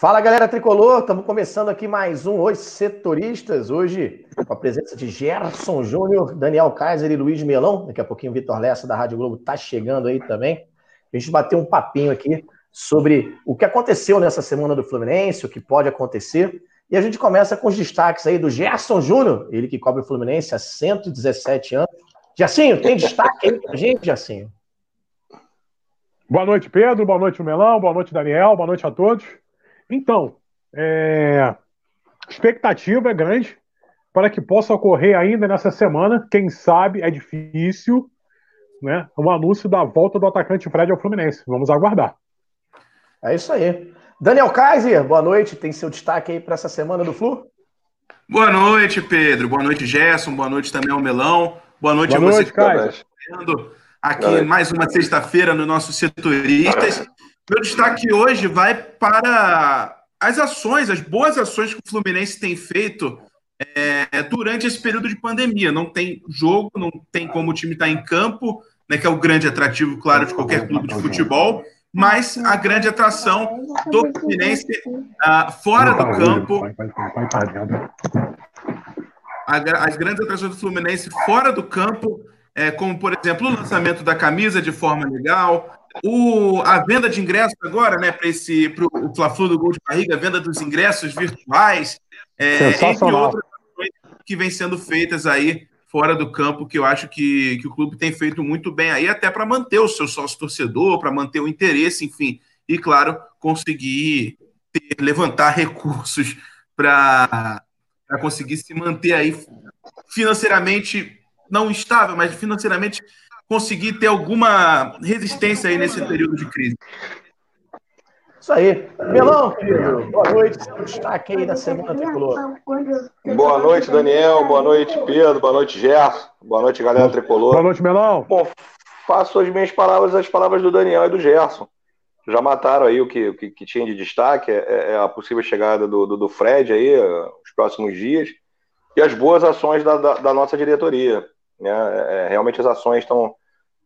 Fala galera tricolor, estamos começando aqui mais um Os Setoristas. Hoje com a presença de Gerson Júnior, Daniel Kaiser e Luiz Melão. Daqui a pouquinho o Vitor Lessa da Rádio Globo está chegando aí também. A gente bateu um papinho aqui sobre o que aconteceu nessa semana do Fluminense, o que pode acontecer. E a gente começa com os destaques aí do Gerson Júnior, ele que cobre o Fluminense há 117 anos. Jacinho, tem destaque aí pra gente, Jacinho? Boa noite, Pedro. Boa noite, Melão. Boa noite, Daniel. Boa noite a todos. Então, é... expectativa é grande para que possa ocorrer ainda nessa semana. Quem sabe é difícil, né? O anúncio da volta do atacante Fred ao Fluminense. Vamos aguardar. É isso aí. Daniel Kaiser, boa noite. Tem seu destaque aí para essa semana do Flu? Boa noite, Pedro. Boa noite, Gerson. Boa noite também ao Melão. Boa noite boa a você noite, que está aqui mais uma sexta-feira no nosso Setoristas. Meu destaque hoje vai para as ações, as boas ações que o Fluminense tem feito é, durante esse período de pandemia. Não tem jogo, não tem como o time estar em campo, né, que é o grande atrativo, claro, de qualquer clube de futebol, mas a grande atração do Fluminense uh, fora do campo. As grandes atrações do Fluminense fora do campo, é, como, por exemplo, o lançamento da camisa de forma legal, o, a venda de ingressos agora, né, para esse pro, o Fla-Flu do Gol de Barriga, a venda dos ingressos virtuais, é, entre outras que vêm sendo feitas aí fora do campo, que eu acho que, que o clube tem feito muito bem aí, até para manter o seu sócio torcedor, para manter o interesse, enfim, e claro, conseguir ter, levantar recursos para conseguir se manter aí financeiramente não estável, mas financeiramente conseguir ter alguma resistência aí nesse período de crise. Isso aí. Melão, querido, boa noite. Destaque aí da semana tricolor. Boa noite, Daniel. Boa noite, Pedro. Boa noite, Gerson. Boa noite, galera tricolor. Boa noite, Melão. Bom, faço as minhas palavras, as palavras do Daniel e do Gerson. Já mataram aí o que, o que, que tinha de destaque, é, é, a possível chegada do, do, do Fred aí, os próximos dias, e as boas ações da, da, da nossa diretoria. Né? É, realmente as ações estão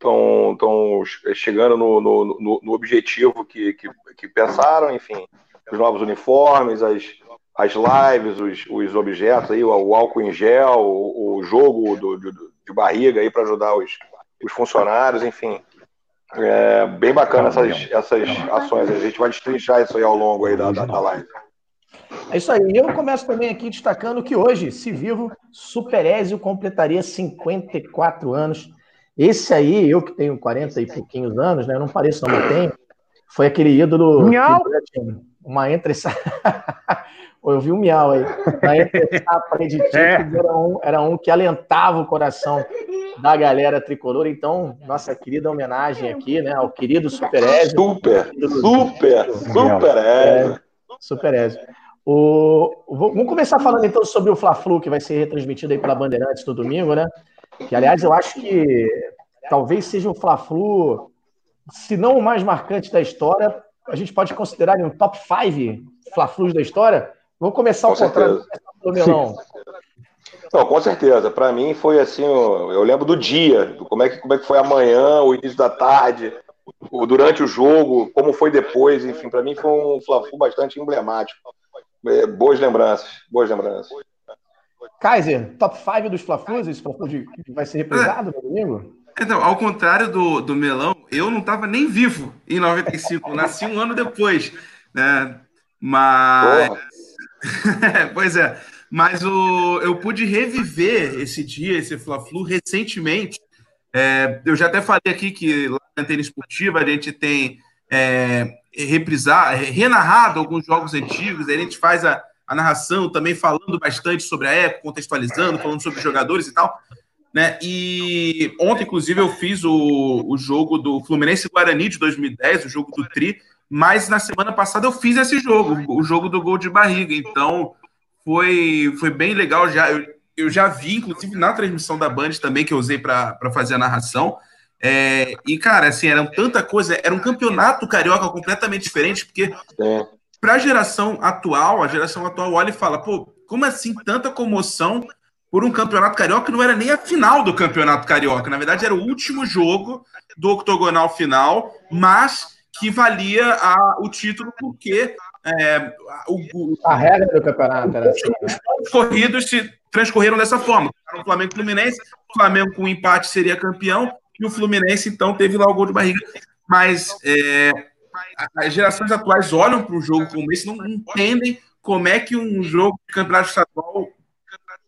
estão chegando no, no, no objetivo que, que, que, pensaram, enfim, os novos uniformes, as, as lives, os, os objetos, aí, o, o álcool em gel, o, o jogo do, de, barriga aí para ajudar os, os funcionários, enfim. É bem bacana essas, essas ações. A gente vai destrinchar isso aí ao longo aí da, da, da live. É isso aí. Eu começo também aqui destacando que hoje, se vivo, Superézio completaria 54 anos. Esse aí, eu que tenho 40 e pouquinhos anos, né? Eu não pareço, não, tenho. Foi aquele ídolo. Miau! Uma entre Eu vi um miau aí. Uma entre de é. era, um, era um que alentava o coração da galera tricolor. Então, nossa querida homenagem aqui, né? Ao querido Super Ezio. Super, super, super Ezio. Super Ezio. O, vamos começar falando então sobre o Fla-Flu, que vai ser retransmitido aí pela Bandeirantes no domingo, né? Que, aliás, eu acho que talvez seja o Fla-Flu, se não o mais marcante da história, a gente pode considerar um top 5 Fla-Flus da história. Vamos começar o contrário do Melão. Não, com certeza. Para mim foi assim, eu lembro do dia, como é que, como é que foi amanhã, o início da tarde, durante o jogo, como foi depois, enfim, para mim foi um Fla-Flu bastante emblemático. É, boas lembranças, boas lembranças. Kaiser, top 5 dos Fla-Flus, esse Fla-Flu vai ser reprisado no domingo? Então, ao contrário do, do Melão, eu não estava nem vivo em 95, nasci um ano depois, né? Mas. pois é. Mas o, eu pude reviver esse dia, esse Fla-Flu, recentemente. É, eu já até falei aqui que lá na Antena Esportiva a gente tem é, reprisar, renarrado alguns jogos antigos, a gente faz a, a narração também falando bastante sobre a época, contextualizando, falando sobre jogadores e tal. Né? E ontem, inclusive, eu fiz o, o jogo do Fluminense Guarani de 2010, o jogo do Tri, mas na semana passada eu fiz esse jogo, o jogo do gol de barriga. Então foi, foi bem legal. Já, eu, eu já vi, inclusive, na transmissão da Band também, que eu usei para fazer a narração. É, e, cara, assim, era tanta coisa, era um campeonato carioca completamente diferente, porque é para a geração atual, a geração atual olha e fala: pô, como assim tanta comoção por um campeonato carioca que não era nem a final do campeonato carioca? Na verdade, era o último jogo do octogonal final, mas que valia a, o título porque É, o, a regra do campeonato era assim. Os pontos corridos se transcorreram dessa forma. O Flamengo e Fluminense, o Flamengo com um empate seria campeão, e o Fluminense, então, teve lá o gol de barriga. Mas é, as gerações atuais olham para um jogo como esse não entendem como é que um jogo de campeonato estadual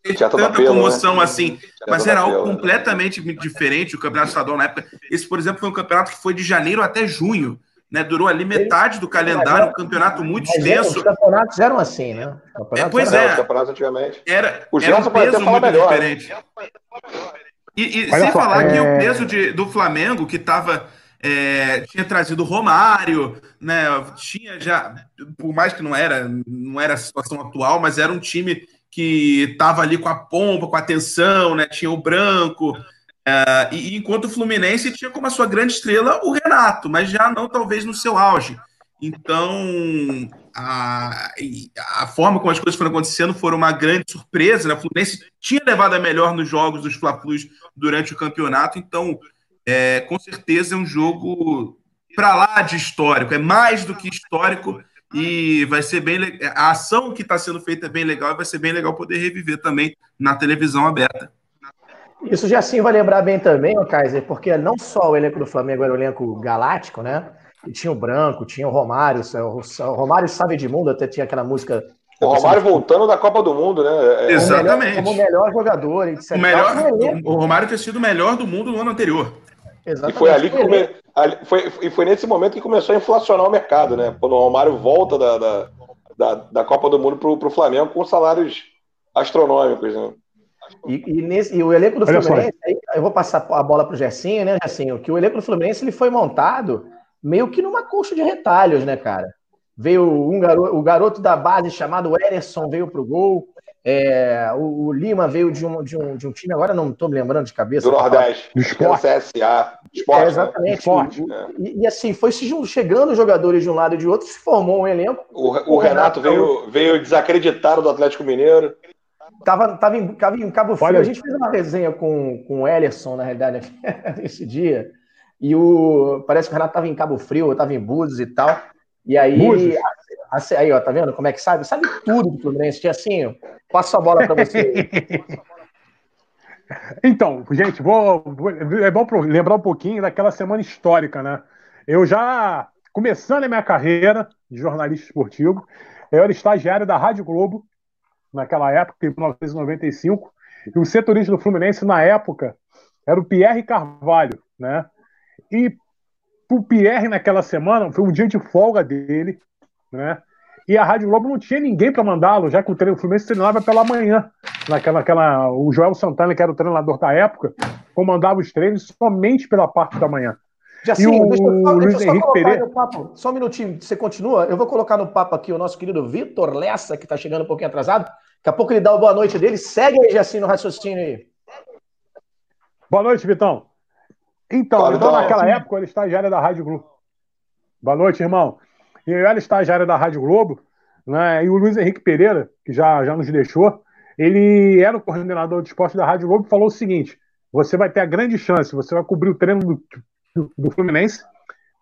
teve tanta pelo, comoção né? assim. Mas era algo completamente diferente o campeonato estadual na época. Esse, por exemplo, foi um campeonato que foi de janeiro até junho. Né, durou ali metade do calendário, um campeonato muito extenso. Os campeonatos eram assim, né? É, pois é. Os campeonatos antigamente. Era, o era um peso muito melhor, diferente. Né? E, e sem falar é... que o peso de, do Flamengo, que estava é, tinha trazido Romário, né? Tinha já, por mais que não era, não era a situação atual, mas era um time que estava ali com a pompa, com a atenção, né? Tinha o branco. É, e enquanto o Fluminense tinha como a sua grande estrela o Renato, mas já não talvez no seu auge. Então, a, a forma como as coisas foram acontecendo foram uma grande surpresa. Né? O Fluminense tinha levado a melhor nos jogos dos Fla-Flus durante o campeonato, então é, com certeza é um jogo para lá de histórico, é mais do que histórico e vai ser bem a ação que está sendo feita é bem legal e vai ser bem legal poder reviver também na televisão aberta. Isso já sim vai lembrar bem também, o Kaiser, porque não só o elenco do Flamengo era o elenco galáctico, né? E tinha o Branco, tinha o Romário, o Romário Sabe de Mundo, até tinha aquela música o Romário voltando da Copa do Mundo, né? É, é Exatamente. Como o melhor jogador. Etc. O, melhor, o Romário ter sido o melhor do mundo no ano anterior. Exatamente. E foi ali que come... foi, e foi nesse momento que começou a inflacionar o mercado, né? Quando o Romário volta da, da, da, da Copa do Mundo para o Flamengo com salários astronômicos, né? E, e, nesse, e o elenco do Fluminense, aí, eu vou passar a bola para o Gersinho, né, Gersinho? Que o elenco do Fluminense ele foi montado meio que numa coxa de retalhos, né, cara? Veio um garoto, o garoto da base chamado Ederson veio para o gol. É, o, o, Lima veio de um, de, um, de um time, agora não estou me lembrando de cabeça. Do Nordeste, do esporte. CSA. Esporte, é, exatamente. Esporte. E, e, assim, foi chegando jogadores de um lado e de outro, se formou um elenco. O, o, o Renato, Renato, veio, veio desacreditado do Atlético Mineiro. Tava, tava, em, tava em Cabo Frio. A gente fez uma resenha com, com o Ellerson, na realidade, esse dia. E o, parece que o Renato estava em Cabo Frio, estava em Búzios e tal. E aí, Aí, ó, tá vendo como é que sabe? Sabe tudo do Fluminense. Tinha assim, passo a bola para você. então, gente, vou, vou, é bom lembrar um pouquinho daquela semana histórica, né? Eu já, começando a minha carreira de jornalista esportivo, eu era estagiário da Rádio Globo, naquela época, em 1995, e o setorista do Fluminense, na época, era o Pierre Carvalho, né? E o Pierre, naquela semana, foi um dia de folga dele, né? E a Rádio Globo não tinha ninguém para mandá-lo, já que o, treino, o Fluminense treinava pela manhã. Naquela, naquela, o Joel Santana, que era o treinador da época, comandava os treinos somente pela parte da manhã. Já sim, o deixa eu, só, Luiz deixa eu Henrique Pereira. Papo, só um minutinho, você continua? Eu vou colocar no papo aqui o nosso querido Vitor Lessa, que está chegando um pouquinho atrasado. Daqui a pouco ele dá o boa noite dele. Segue aí, Jacinho, no raciocínio aí. Boa noite, Vitão. Então, então naquela época, ele estagiário da Rádio Globo. Boa noite, irmão. Eu era estagiário da Rádio Globo, né? E o Luiz Henrique Pereira, que já, já nos deixou, ele era o coordenador de esporte da Rádio Globo e falou o seguinte: você vai ter a grande chance, você vai cobrir o treino do, do, do Fluminense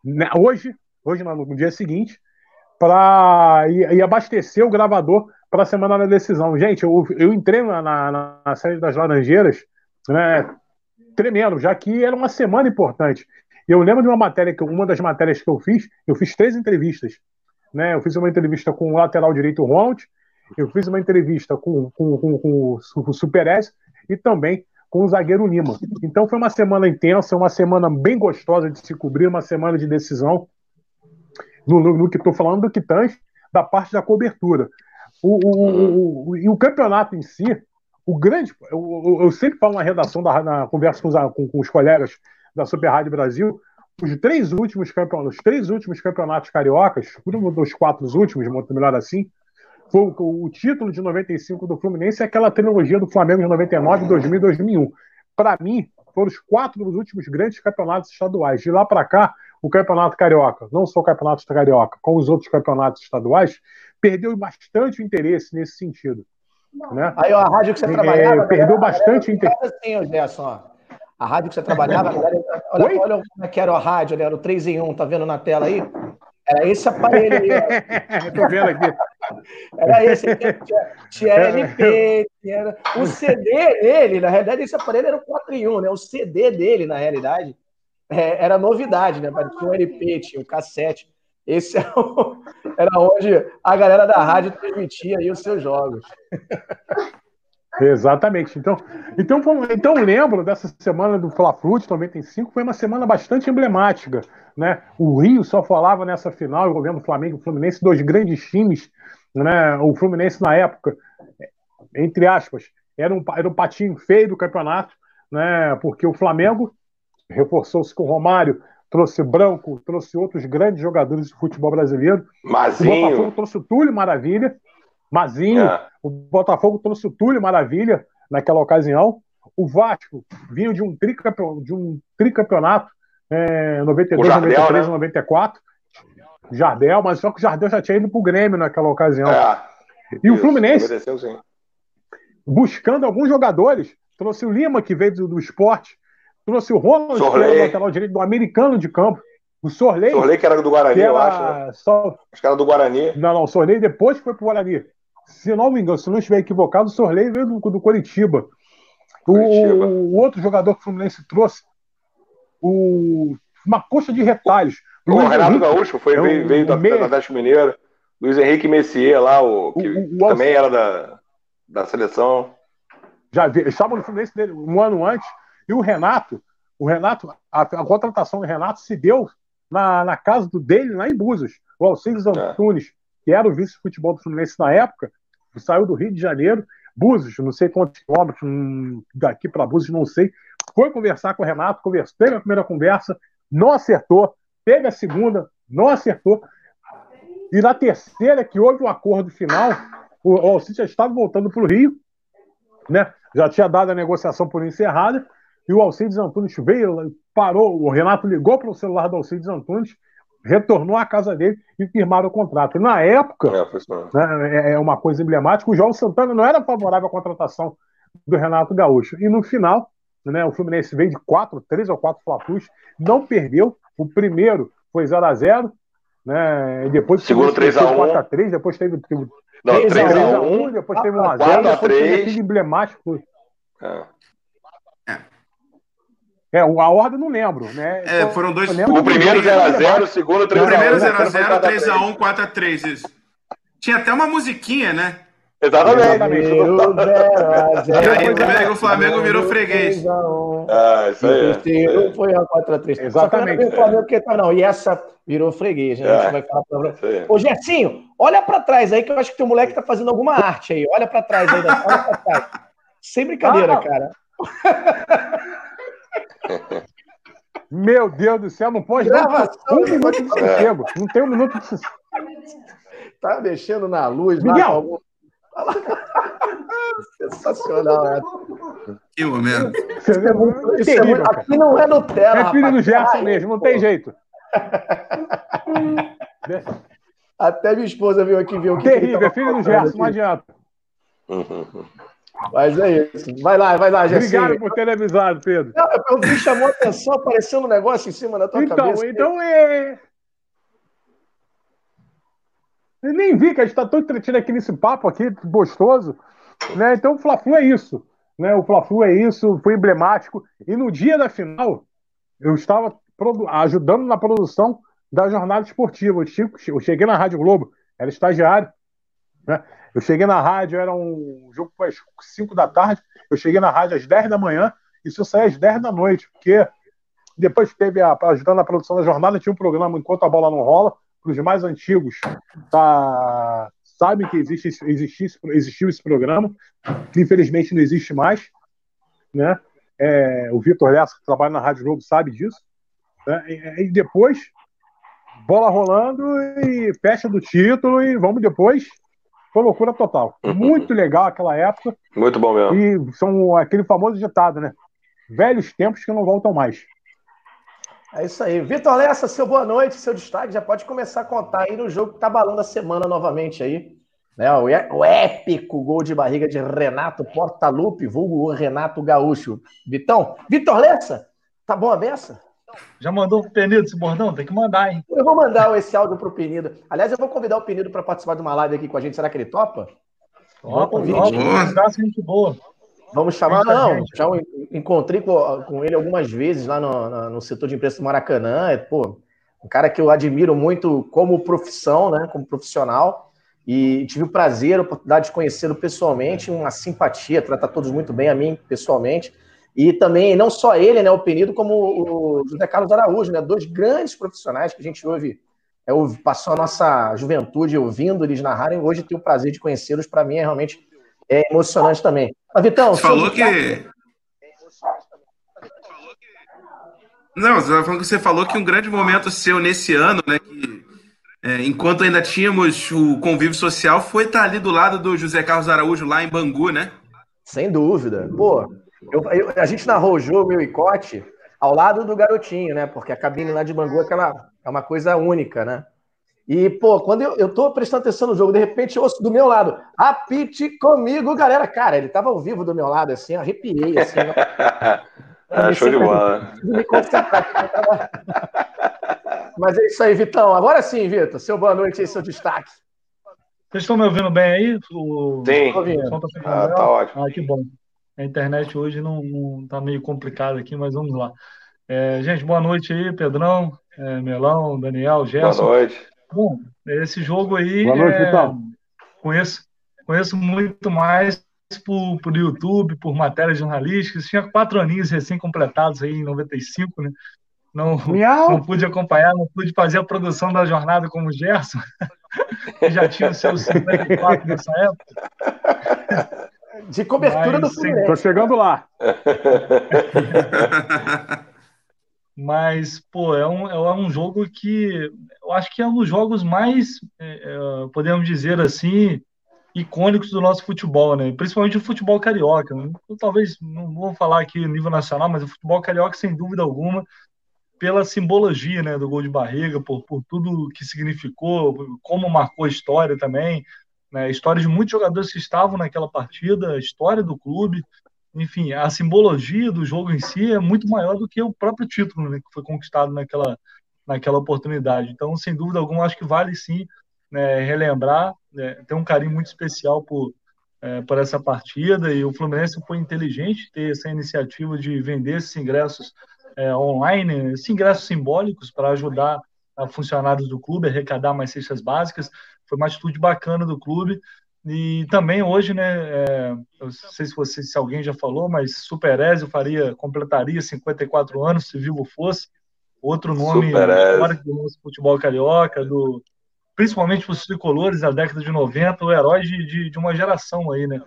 né, hoje, hoje no dia seguinte, para e, abastecer o gravador para a semana da decisão. Gente, eu, eu entrei na, na, na série das Laranjeiras, né, tremendo, já que era uma semana importante. Eu lembro de uma matéria, que uma das matérias que eu fiz, eu fiz três entrevistas. Né? Eu fiz uma entrevista com o lateral direito Ronald, eu fiz uma entrevista com, com, com, com o Super S e também com o zagueiro Lima. Então foi uma semana intensa, uma semana bem gostosa de se cobrir, uma semana de decisão. No, no, no que estou falando do Quitãs, da parte da cobertura. O, o, o, e o campeonato em si, o grande. Eu, eu sempre falo na redação, da, na conversa com os, com, com os colegas da Super Rádio Brasil, os três últimos campeonatos, os três últimos campeonatos cariocas, um dos quatro últimos, muito melhor assim, foi o, o, título de 95 do Fluminense e aquela trilogia do Flamengo de 99, 2000 e 2001. Para mim, foram os quatro dos últimos grandes campeonatos estaduais. De lá para cá, o campeonato carioca, não só o campeonato carioca, como os outros campeonatos estaduais, perdeu bastante o interesse nesse sentido. Né? Aí, ó, a rádio que você é, trabalhava. Perdeu bastante o interesse. Assim, Gerson, a rádio que você trabalhava, olha, olha, olha como é que era a rádio, era o 3 em 1, tá vendo na tela aí? Era esse aparelho aí. Tô vendo aqui. Era esse. Tinha, tinha LP, tinha... o CD dele, na realidade, esse aparelho era o 4 em 1, né? O CD dele, na realidade, é, era novidade, né? Tinha um LP, tinha um cassete. Esse era, o... era onde a galera da rádio transmitia aí os seus jogos. Exatamente. Então, então, então lembro dessa semana do Fla-Flu de 95, foi uma semana bastante emblemática. Né? O Rio só falava nessa final, envolvendo o Flamengo e o Fluminense, dois grandes times. Né? O Fluminense, na época, entre aspas, era um, era um patinho feio do campeonato, né? porque o Flamengo reforçou-se com o Romário, trouxe Branco, trouxe outros grandes jogadores de futebol brasileiro. Mazinho. O Botafogo trouxe o Túlio Maravilha. Mazinho, é. o Botafogo trouxe o Túlio Maravilha naquela ocasião. O Vasco vinha de um, tricampeonato, de um tricampeonato é, 92, Jardel, 93, né? 94. Jardel, mas só que o Jardel já tinha ido para o Grêmio naquela ocasião. É. E Isso, o Fluminense, buscando alguns jogadores, trouxe o Lima, que veio do, do esporte, trouxe o Ronald, que era o lateral direito do americano de campo. O Sorley. Sorley, que era do Guarani, eu acho. Né? Só... Acho que era do Guarani. Não, não, o Sorley depois foi pro Guarani. Se não me engano, se não estiver equivocado, o Sorley veio do, do Curitiba. O, o, outro jogador que o Fluminense trouxe, o, uma coxa de retalhos. O Luiz Renato Henrique, Gaúcho foi, é veio, veio da Atlético Mineiro. Luiz Henrique Messier lá, o, que, o, também era da, da seleção. Já estava no Fluminense dele um ano antes. E o Renato, o Renato, a, a contratação do Renato se deu na, na casa do dele, lá em Búzios. O Alcides é. Antunes, que era o vice-futebol do Fluminense na época, saiu do Rio de Janeiro, Búzios, não sei quantos quilômetros, hum, daqui para Búzios, não sei, foi conversar com o Renato, conversou, teve a primeira conversa, não acertou, teve a segunda, não acertou, e na terceira, que houve um acordo final, o Alcides já estava voltando para o Rio, né? já tinha dado a negociação por encerrada, e o Alcides Antunes veio, parou, o Renato ligou para o celular do Alcides Antunes, retornou à casa dele e firmaram o contrato. Na época, é, né, é, é uma coisa emblemática, o João Santana não era favorável à contratação do Renato Gaúcho. E no final, né, o Fluminense veio de quatro, três ou quatro flatus, não perdeu. O primeiro foi 0 a 0 né, e depois segundo 3 a 1 4 a 3 depois teve, teve não, 3, 3 a 1, depois teve 1 a 0 depois 3. teve emblemático. É. É, a ordem não lembro, né? É, então, foram dois. O primeiro 0x0, o segundo 3x1. O primeiro 0x0, 3x1, 4x3, isso. Tinha até uma musiquinha, né? Exatamente. E aí também o Flamengo virou freguês. Ah, isso aí. Foi a 4x3. Exatamente. O Flamengo, porque, não, e essa virou freguês, né? A gente é. vai falar pra... Ô, Gersinho, olha pra trás aí, que eu acho que teu moleque tá fazendo alguma arte aí. Olha pra trás aí, olha pra trás. Sem brincadeira, ah, cara. Meu Deus do céu, não pode dar um minuto de sossego. Não tem um minuto de sossego. Tá mexendo na luz. Miguel! Lá, Sensacional, né? Que momento. Isso é muito isso terrível, é aqui não é Nutella. É filho do Gerson mesmo, não tem jeito. Até minha esposa viu aqui, viu que. Terrível, é filho do Gerson, não adianta. Mas é isso. Vai lá, vai lá, Jesse. Obrigado por ter avisado, Pedro. Não, eu vi, chamou a atenção, apareceu um negócio em cima da tua então, cabeça. Então, é. Eu nem vi que a gente está tão entretido aqui nesse papo aqui, gostoso. Né? Então, o Fla-Flu é isso. Né? O Fla-Flu é isso, foi emblemático. E no dia da final, eu estava ajudando na produção da jornada esportiva. Eu cheguei na Rádio Globo, era estagiário. Né? Eu cheguei na rádio, era um jogo as 5 da tarde. Eu cheguei na rádio às 10 da manhã e só saí às 10 da noite, porque depois teve a, ajudando na produção da jornada, tinha um programa Enquanto a Bola Não Rola, para os mais antigos tá, sabem que existe, existe, existiu esse programa, que infelizmente não existe mais. Né? É, o Vitor Lessa, que trabalha na Rádio Globo, sabe disso. Né? E, e depois, bola rolando e fecha do título e vamos depois foi loucura total. Uhum. Muito legal aquela época. Muito bom mesmo. E são aquele famoso ditado, né? Velhos tempos que não voltam mais. É isso aí. Vitor Lessa, seu boa noite, seu destaque. Já pode começar a contar aí no jogo que tá balando a semana novamente aí. Né, o, o épico gol de barriga de Renato Portaluppi, vulgo Renato Gaúcho. Vitão, Vitor Lessa, tá bom a beça? Já mandou o Penido esse bordão? Tem que mandar, hein? Eu vou mandar esse áudio pro Penido. Aliás, eu vou convidar o Penido para participar de uma live aqui com a gente. Será que ele topa? Topa, topa. gente boa. Vamos chamar, não. Já encontrei com, com ele algumas vezes lá no, no, no, setor de imprensa do Maracanã. É, pô, um cara que eu admiro muito como profissão, né? Como profissional. E tive o prazer, a oportunidade de conhecê-lo pessoalmente, uma simpatia, trata todos muito bem a mim pessoalmente. E também, não só ele, né, o Penido, como o José Carlos Araújo, né, dois grandes profissionais que a gente ouve, é, passou a nossa juventude ouvindo eles narrarem. Hoje tenho o prazer de conhecê-los, para mim é realmente é, emocionante também. Mas, Vitão, você falou que. Não, você falou que um grande momento seu nesse ano, né, que é, enquanto ainda tínhamos o convívio social, foi estar ali do lado do José Carlos Araújo, lá em Bangu, né? Sem dúvida. Pô, eu, eu, a gente narrou o jogo, eu e Cote, ao lado do garotinho, né? Porque a cabine lá de Bangu é, aquela, é uma coisa única, né? E, pô, quando eu, eu tô prestando atenção no jogo, de repente eu ouço do meu lado, apite comigo, galera. Cara, ele tava ao vivo do meu lado, assim, arrepiei, assim. Né? ah, show de bola. Me concentrar, tava... Mas é isso aí, Vitão. Agora sim, Vitor, seu boa noite e seu destaque. Vocês estão me ouvindo bem aí? O... Sim. Tá, ah, tá ótimo. Ah, que bom. A internet hoje não, não tá meio complicada aqui, mas vamos lá. É, gente, boa noite aí, Pedrão, é, Melão, Daniel, Gerson. Boa noite. Bom, esse jogo aí. Boa noite, é, então. Conheço, conheço muito mais por, por YouTube, por matérias jornalísticas. Tinha quatro aninhos recém-completados aí em 95, né? Não, não pude acompanhar, não pude fazer a produção da jornada como o Gerson, que já tinha os seus 54 nessa época. De cobertura Mas, do Fluminense. Estou chegando lá. Mas, pô, é um, é um jogo que eu acho que é um dos jogos mais, é, é, podemos dizer assim, icônicos do nosso futebol, né? Principalmente o futebol carioca. Eu, talvez não vou falar aqui nível nacional, mas o futebol carioca, sem dúvida alguma, pela simbologia né, do gol de barriga, por, por tudo que significou, como marcou a história também, né, a história de muitos jogadores que estavam naquela partida, a história do clube, enfim, a simbologia do jogo em si é muito maior do que o próprio título né, que foi conquistado naquela, naquela oportunidade. Então, sem dúvida alguma, acho que vale sim né, relembrar, né, um carinho muito especial por, é, por essa partida, e o Fluminense foi inteligente ter essa iniciativa de vender esses ingressos é, online, esses ingressos simbólicos para ajudar a funcionários do clube, arrecadar mais cestas básicas. Foi uma atitude bacana do clube. E também hoje, né, é, eu não sei se, você, se alguém já falou, mas Super Ezio faria, completaria 54 anos, se vivo fosse. Outro nome histórico do nosso futebol carioca, do, principalmente para os tricolores da década de 90, o herói de, de, de uma geração aí, né?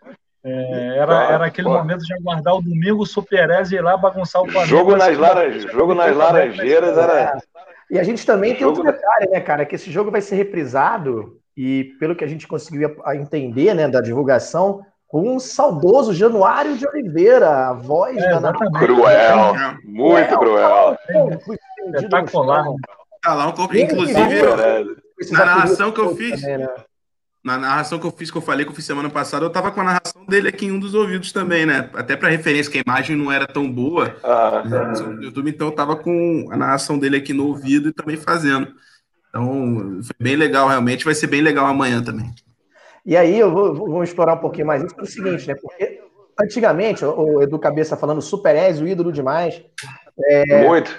É, era, era aquele momento de aguardar o domingo, o Superez ir lá bagunçar o planeta. Jogo nas, laranj... jogo nas laranjeiras era. E a gente também tem outro detalhe, né, cara? Que esse jogo vai ser reprisado, e pelo que a gente conseguiu entender, né, da divulgação, com um saudoso Januário de Oliveira, a voz é, da Cruel, muito é, cruel. Espetacular. Tá lá, inclusive, na narração que eu fiz. Também, né? na narração que eu fiz, que eu falei que eu fiz semana passada, eu tava com a narração dele aqui em um dos ouvidos também, né? Até para referência, que a imagem não era tão boa ah, no YouTube, então eu tava com a narração dele aqui no ouvido e também fazendo. Então, foi bem legal, realmente. Vai ser bem legal amanhã também. E aí, eu vou, vou explorar um pouquinho mais isso pelo seguinte, né? Porque antigamente, o Edu Cabeça falando Super o ídolo demais. É... Muito,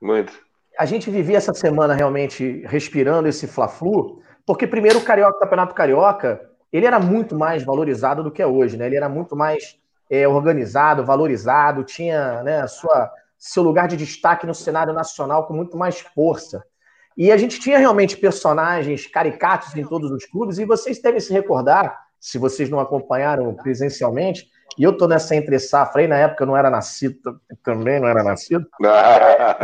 muito. A gente vivia essa semana realmente respirando esse Fla-Flu, porque primeiro o Carioca, o Campeonato Carioca, ele era muito mais valorizado do que é hoje, né? Ele era muito mais é, organizado, valorizado, tinha né, sua, seu lugar de destaque no cenário nacional com muito mais força. E a gente tinha realmente personagens caricatos em todos os clubes, e vocês devem se recordar, se vocês não acompanharam presencialmente, e eu tô nessa entre safra aí, na época eu não era nascido, também não era nascido. é,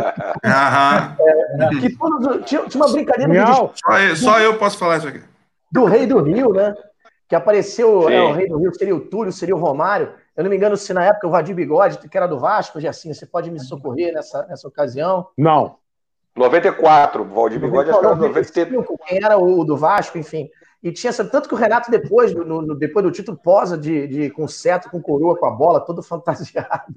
que todos, tinha, tinha, uma brincadeira de, só, eu, só eu posso falar isso aqui. Do Rei do Rio, né? Que apareceu, é, o Rei do Rio seria o Túlio, seria o Romário. Eu não me engano se na época o Vadir Bigode, que era do Vasco, já assim, você pode me socorrer nessa, nessa ocasião? Não. 94, o Valdir Bigode acho que era 95. Quem era o do Vasco, enfim. E tinha tanto que o Renato, depois, no, no, depois do título, posa de, de, com seto, com coroa, com a bola, todo fantasiado.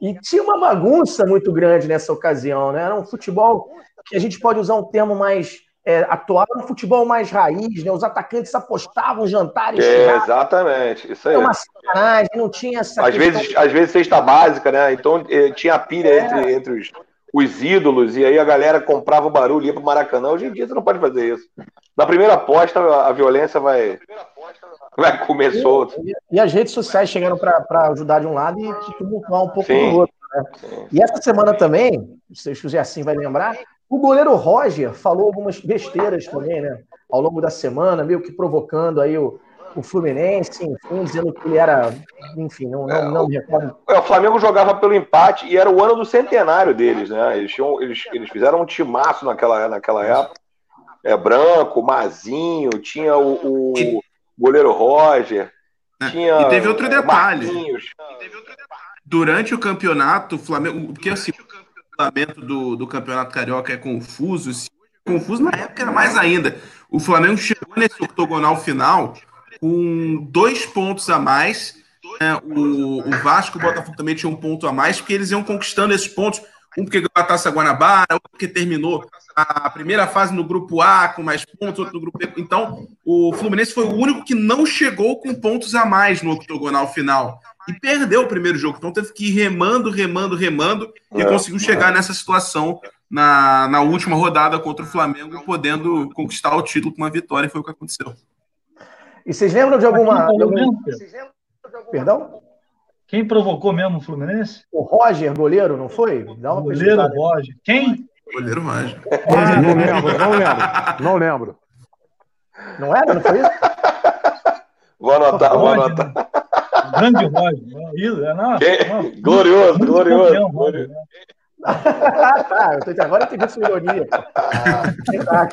E tinha uma bagunça muito grande nessa ocasião, né? Era um futebol que a gente pode usar um termo mais é, atual, um futebol mais raiz, né? Os atacantes apostavam jantares. É, exatamente, isso aí. Era uma sacanagem, não tinha essa. Às vezes, às vezes cesta básica, né? Então eh, tinha a pilha é. entre, entre os, os ídolos, e aí a galera comprava o barulho e ia pro Maracanã. Hoje em dia você não pode fazer isso. Na primeira aposta, a violência vai, vai comer solto. E, e, as redes sociais chegaram para ajudar de um lado e tumultuar um pouco Sim. do outro. Né? E essa semana também, se o assim vai lembrar, o goleiro Roger falou algumas besteiras também, né? Ao longo da semana, meio que provocando aí o, o Fluminense, enfim, dizendo que ele era, enfim, não, não, é, não me recordo. É, o Flamengo jogava pelo empate e era o ano do centenário deles, né? Eles, tinham, eles, eles fizeram um timaço naquela, naquela época. É, Branco, Mazinho, tinha o, o goleiro Roger, é, tinha. E teve outro detalhe. Durante o campeonato, o Flamengo. Porque assim, o regulamento do, do campeonato carioca é confuso. Se confuso, na época era mais ainda. O Flamengo chegou nesse octogonal final com dois pontos a mais. Né? O, o Vasco e o Botafogo também tinham um ponto a mais, porque eles iam conquistando esses pontos. Um porque ganhou a Taça Guanabara, outro porque terminou a primeira fase no grupo A com mais pontos, outro no grupo B. Então, o Fluminense foi o único que não chegou com pontos a mais no octogonal final. E perdeu o primeiro jogo. Então teve que ir remando, remando, remando e é, conseguiu chegar nessa situação na, na última rodada contra o Flamengo, podendo conquistar o título com uma vitória. E foi o que aconteceu. E vocês lembram de alguma. De algum... Perdão? Quem provocou mesmo o Fluminense? O Roger, goleiro, não foi? Dá uma goleiro Roger. Quem? Goleiro Roger. Ah, não lembro, não lembro. Não lembro. Não era? Não foi isso? Vou anotar, vou anotar. Grande Roger. Isso, é, não, não, glorioso, glorioso. Campeão, glorioso. Né? Tá, eu tô, agora eu entendi sua ironia. Ah,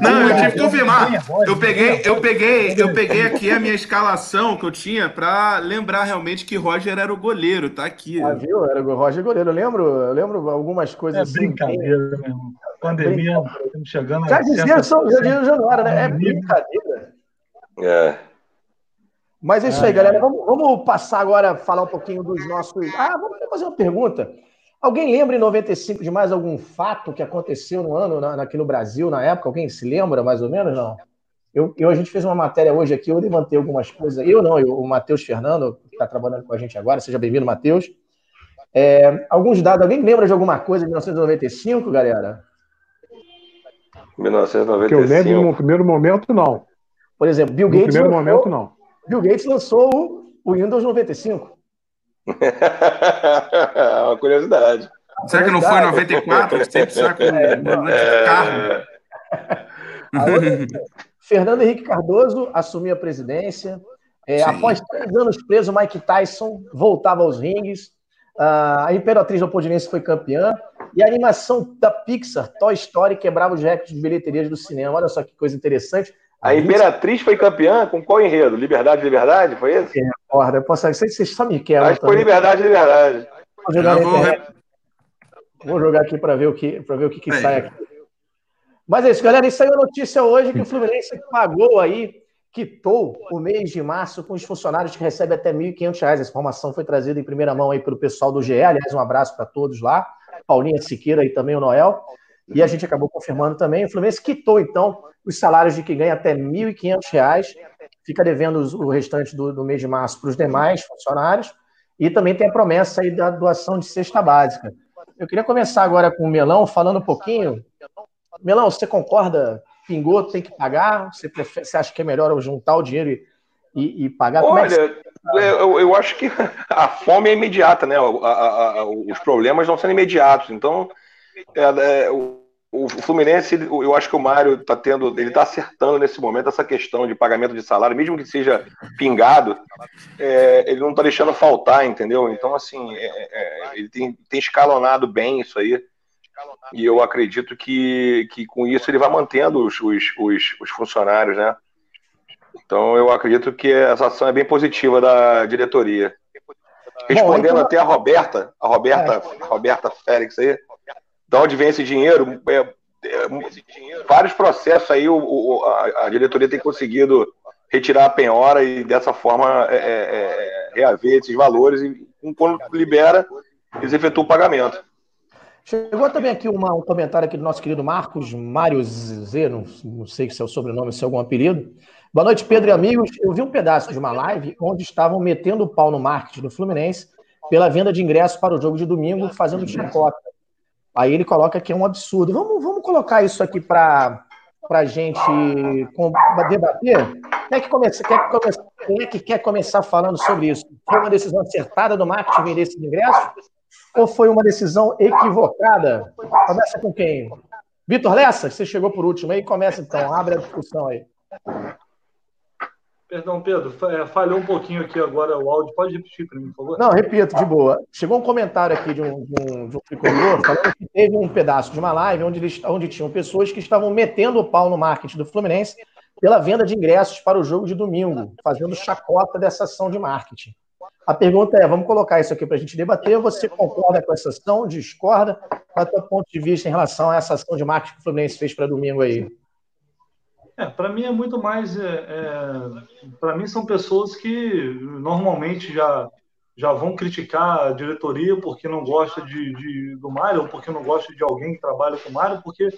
não, eu tive que confirmar. Eu peguei, eu peguei, eu peguei aqui a minha escalação que eu tinha para lembrar realmente que Roger era o goleiro, tá aqui. Ah, viu? Era o Roger goleiro. Eu lembro, eu lembro algumas coisas é assim. Brincadeira, mesmo. Pandemia, estamos chegando. Já dizia, já dizia Januário, né? É brincadeira. É. Mas é isso aí, galera. Vamos, vamos passar agora a falar um pouquinho dos nossos. Ah, vamos fazer uma pergunta. Alguém lembra em 95 de mais algum fato que aconteceu no ano na, aqui no Brasil, na época? Alguém se lembra mais ou menos? Não. Eu, eu, a gente fez uma matéria hoje aqui, eu levantei algumas coisas. Eu não, eu, o Matheus Fernando, que está trabalhando com a gente agora. Seja bem-vindo, Matheus. É, alguns dados. Alguém lembra de alguma coisa de 1995, galera? 1995. Que eu lembro no primeiro momento, não. Por exemplo, Bill Gates. No primeiro momento, não. Bill Gates lançou o, o Windows 95. É uma curiosidade. Será que não foi em 94? Sempre será que é, carro. Fernando Henrique Cardoso assumiu a presidência. É, após três anos preso, Mike Tyson voltava aos ringues. a Imperatriz Leopoldinense foi campeã. E a animação da Pixar, Toy Story, quebrava os recordes de bilheterias do cinema. Olha só que coisa interessante. A Imperatriz foi campeã com qual enredo? Liberdade, Liberdade? Foi esse? É, porra, eu posso que vocês só me querem. Acho que foi Liberdade, Liberdade. Vou jogar, vou... vou jogar aqui para ver o que, ver o que, que sai aqui. Mas é isso, galera. Isso aí é a notícia hoje que o Fluminense pagou aí, quitou o mês de março com os funcionários que recebem até R$ 1.500. Essa informação foi trazida em primeira mão aí pelo pessoal do GE. Aliás, um abraço para todos lá. Paulinha Siqueira e também o Noel. E a gente acabou confirmando também. O Fluminense quitou, então, os salários de quem ganha até R$ 1.500, fica devendo o restante do, do mês de março para os demais funcionários, e também tem a promessa aí da doação de cesta básica. Eu queria começar agora com o Melão, falando um pouquinho. Melão, você concorda? Pingou, tem que pagar? Você, prefere, você acha que é melhor juntar o dinheiro e, e, e pagar? É Olha, é eu, eu, acho que a fome é imediata, né? A, a, a, os problemas não são imediatos. Então, é, é, o, o Fluminense, eu acho que o Mário está tendo, ele está acertando nesse momento essa questão de pagamento de salário, mesmo que seja pingado, é, ele não está deixando faltar, entendeu? Então, assim, é, é, ele tem, tem, escalonado bem isso aí. E eu acredito que, que com isso ele vai mantendo os, os, os, os funcionários, né? Então eu acredito que essa ação é bem positiva da diretoria. Respondendo Bom, então... até a Roberta, a Roberta, a Roberta Félix aí, de onde vem esse dinheiro? É, é, vários processos aí o, o, a, a, diretoria tem conseguido retirar a penhora e dessa forma é, é, é reaver esses valores e quando libera, eles efetuam o pagamento. Chegou também aqui uma, um comentário aqui do nosso querido Marcos Mário Z, não, não sei se é o sobrenome, se é algum apelido. Boa noite, Pedro e amigos. Eu vi um pedaço de uma live onde estavam metendo o pau no marketing do Fluminense pela venda de ingressos para o jogo de domingo, fazendo chacota. Aí ele coloca que é um absurdo. Vamos, vamos colocar isso aqui para a gente debater? Quem é, que começa, quer que comece, quem é que quer começar falando sobre isso? Foi uma decisão acertada do marketing vender esses ingressos? Ou foi uma decisão equivocada? Começa com quem? Vitor Lessa, você chegou por último aí, começa então, abre a discussão aí. Perdão, Pedro, é, falhou um pouquinho aqui agora o áudio. Pode repetir para mim, por favor? Não, repito, de boa. Chegou um comentário aqui de um, de um, de um tricolor falando que teve um pedaço de uma live onde, eles, onde tinham pessoas que estavam metendo o pau no marketing do Fluminense pela venda de ingressos para o jogo de domingo, fazendo chacota dessa ação de marketing. A pergunta é: vamos colocar isso aqui para a gente debater. Você concorda com essa ação? Discorda? Qual é o seu ponto de vista em relação a essa ação de marketing que o Fluminense fez para domingo aí? É, para mim é muito mais. É, é, para mim são pessoas que normalmente já, já vão criticar a diretoria porque não gosta de, de, do Mário ou porque não gosta de alguém que trabalha com o Mário, porque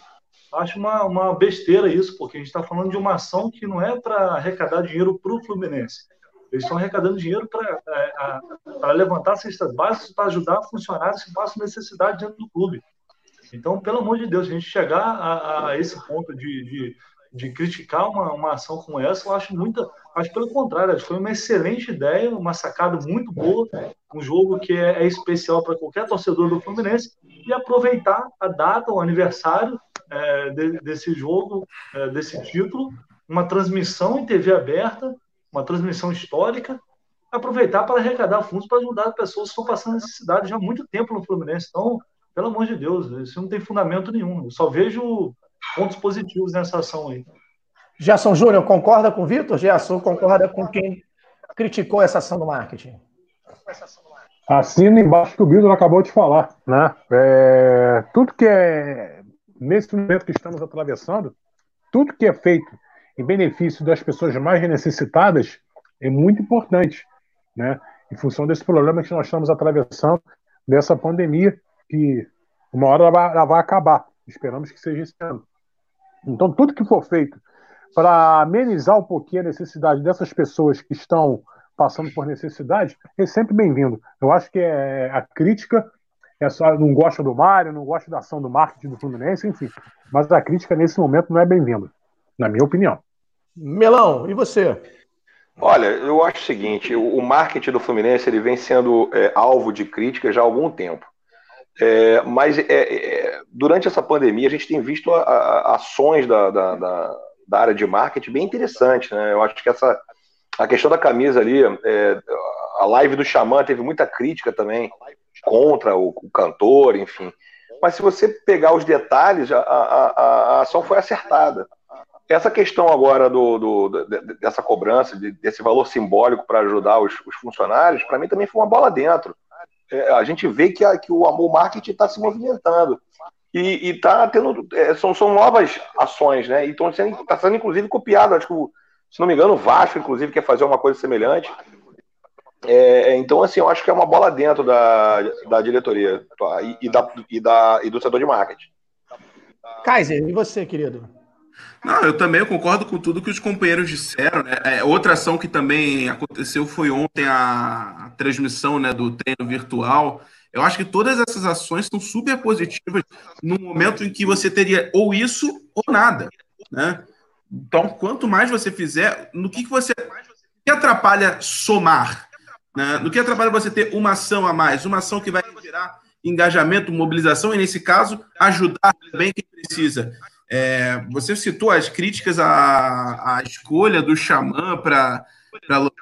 acho uma, uma besteira isso, porque a gente está falando de uma ação que não é para arrecadar dinheiro para o Fluminense. Eles estão arrecadando dinheiro para é, levantar cestas básicas para ajudar funcionários que passam necessidade dentro do clube. Então, pelo amor de Deus, a gente chegar a, a esse ponto de, de de criticar uma, uma ação como essa, eu acho muito, acho pelo contrário, acho que foi uma excelente ideia, uma sacada muito boa, um jogo que é, é especial para qualquer torcedor do Fluminense e aproveitar a data, o aniversário é, de, desse jogo, é, desse título, uma transmissão em TV aberta, uma transmissão histórica, aproveitar para arrecadar fundos para ajudar pessoas que estão passando necessidade já há muito tempo no Fluminense. Então, pelo amor de Deus, isso não tem fundamento nenhum. Eu só vejo pontos positivos nessa ação aí. Gerson Júnior, concorda com o Vitor? Gerson, concorda com quem criticou essa ação do marketing? Assina embaixo que o Vitor acabou de falar. Né? É, tudo que é, nesse momento que estamos atravessando, tudo que é feito em benefício das pessoas mais necessitadas é muito importante, né? Em função desse problema que nós estamos atravessando, dessa pandemia, que uma hora ela vai, ela vai acabar. Esperamos que seja esse ano. Então, tudo que for feito para amenizar um pouquinho a necessidade dessas pessoas que estão passando por necessidade é sempre bem-vindo. Eu acho que é, a crítica é só, não gosta do Mário, não gosta da ação do marketing do Fluminense, enfim. Mas a crítica nesse momento não é bem-vinda, na minha opinião. Melão, e você? Olha, eu acho o seguinte: o marketing do Fluminense ele vem sendo é, alvo de crítica já há algum tempo. É, mas é, é, durante essa pandemia a gente tem visto a, a, ações da, da, da, da, área de marketing bem interessantes. Né? Eu acho que essa a questão da camisa ali, é, a live do Xamã teve muita crítica também contra o, o, cantor, enfim. Mas se você pegar os detalhes, a, a, ação foi acertada. Essa questão agora do, do dessa cobrança, desse valor simbólico para ajudar os, os funcionários, para mim também foi uma bola dentro é, a gente vê que, a, que o amor marketing está se movimentando. E está tendo. É, são, são novas ações, né? Então está sendo, tá sendo, inclusive, copiado. Acho que, se não me engano, o Vasco, inclusive, quer fazer uma coisa semelhante. É, então, assim, eu acho que é uma bola dentro da, da diretoria e, e, da, e, da, e do setor de marketing. Kaiser, e você, querido? Não, eu também concordo com tudo que os companheiros disseram. Né? É, outra ação que também aconteceu foi ontem a, transmissão né, do treino virtual. Eu acho que todas essas ações são super positivas no momento em que você teria ou isso ou nada. Né? Então, quanto mais você fizer, no que, que você. Que atrapalha somar? Né? No que atrapalha você ter uma ação a mais, uma ação que vai gerar engajamento, mobilização, e nesse caso, ajudar também quem precisa. É, você citou as críticas à, à escolha do Xamã para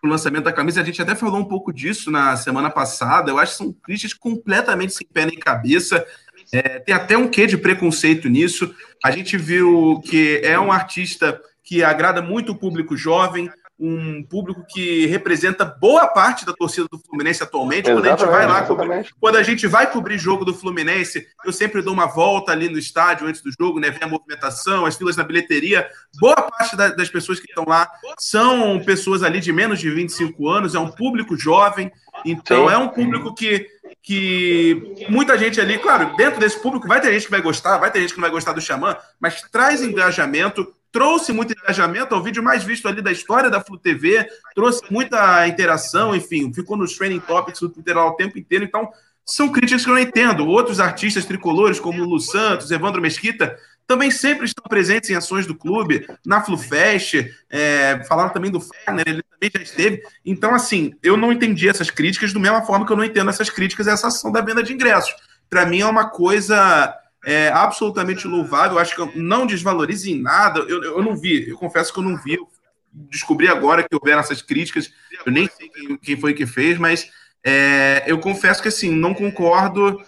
o lançamento da camisa. A gente até falou um pouco disso na semana passada. Eu acho que são críticas completamente sem pé nem cabeça. É, tem até um quê de preconceito nisso. A gente viu que é um artista que agrada muito o público jovem, um público que representa boa parte da torcida do Fluminense atualmente. Quando a gente vai lá, cobrir, quando a gente vai cobrir jogo do Fluminense, eu sempre dou uma volta ali no estádio antes do jogo, né? Ver a movimentação, as filas na bilheteria. Boa parte da, das pessoas que estão lá são pessoas ali de menos de 25 anos, é um público jovem, então é um público que que muita gente ali, claro, dentro desse público vai ter gente que vai gostar, vai ter gente que não vai gostar do Xamã, mas traz engajamento, trouxe muito engajamento, é o vídeo mais visto ali da história da Flu TV, trouxe muita interação, enfim, ficou nos training topics do Twitter o tempo inteiro, então são críticas que eu não entendo. Outros artistas tricolores, como Lu Santos, Evandro Mesquita, também sempre estão presentes em ações do clube, na FluFest, é, falaram também do Ferner, ele também já esteve. Então, assim, eu não entendi essas críticas da mesma forma que eu não entendo essas críticas essa ação da venda de ingressos. Para mim é uma coisa é absolutamente louvável. Acho que não desvalorize em nada. Eu, eu não vi, eu confesso que eu não vi. Eu descobri agora que houveram essas críticas. Eu nem sei quem, quem foi que fez, mas é, eu confesso que assim, não concordo.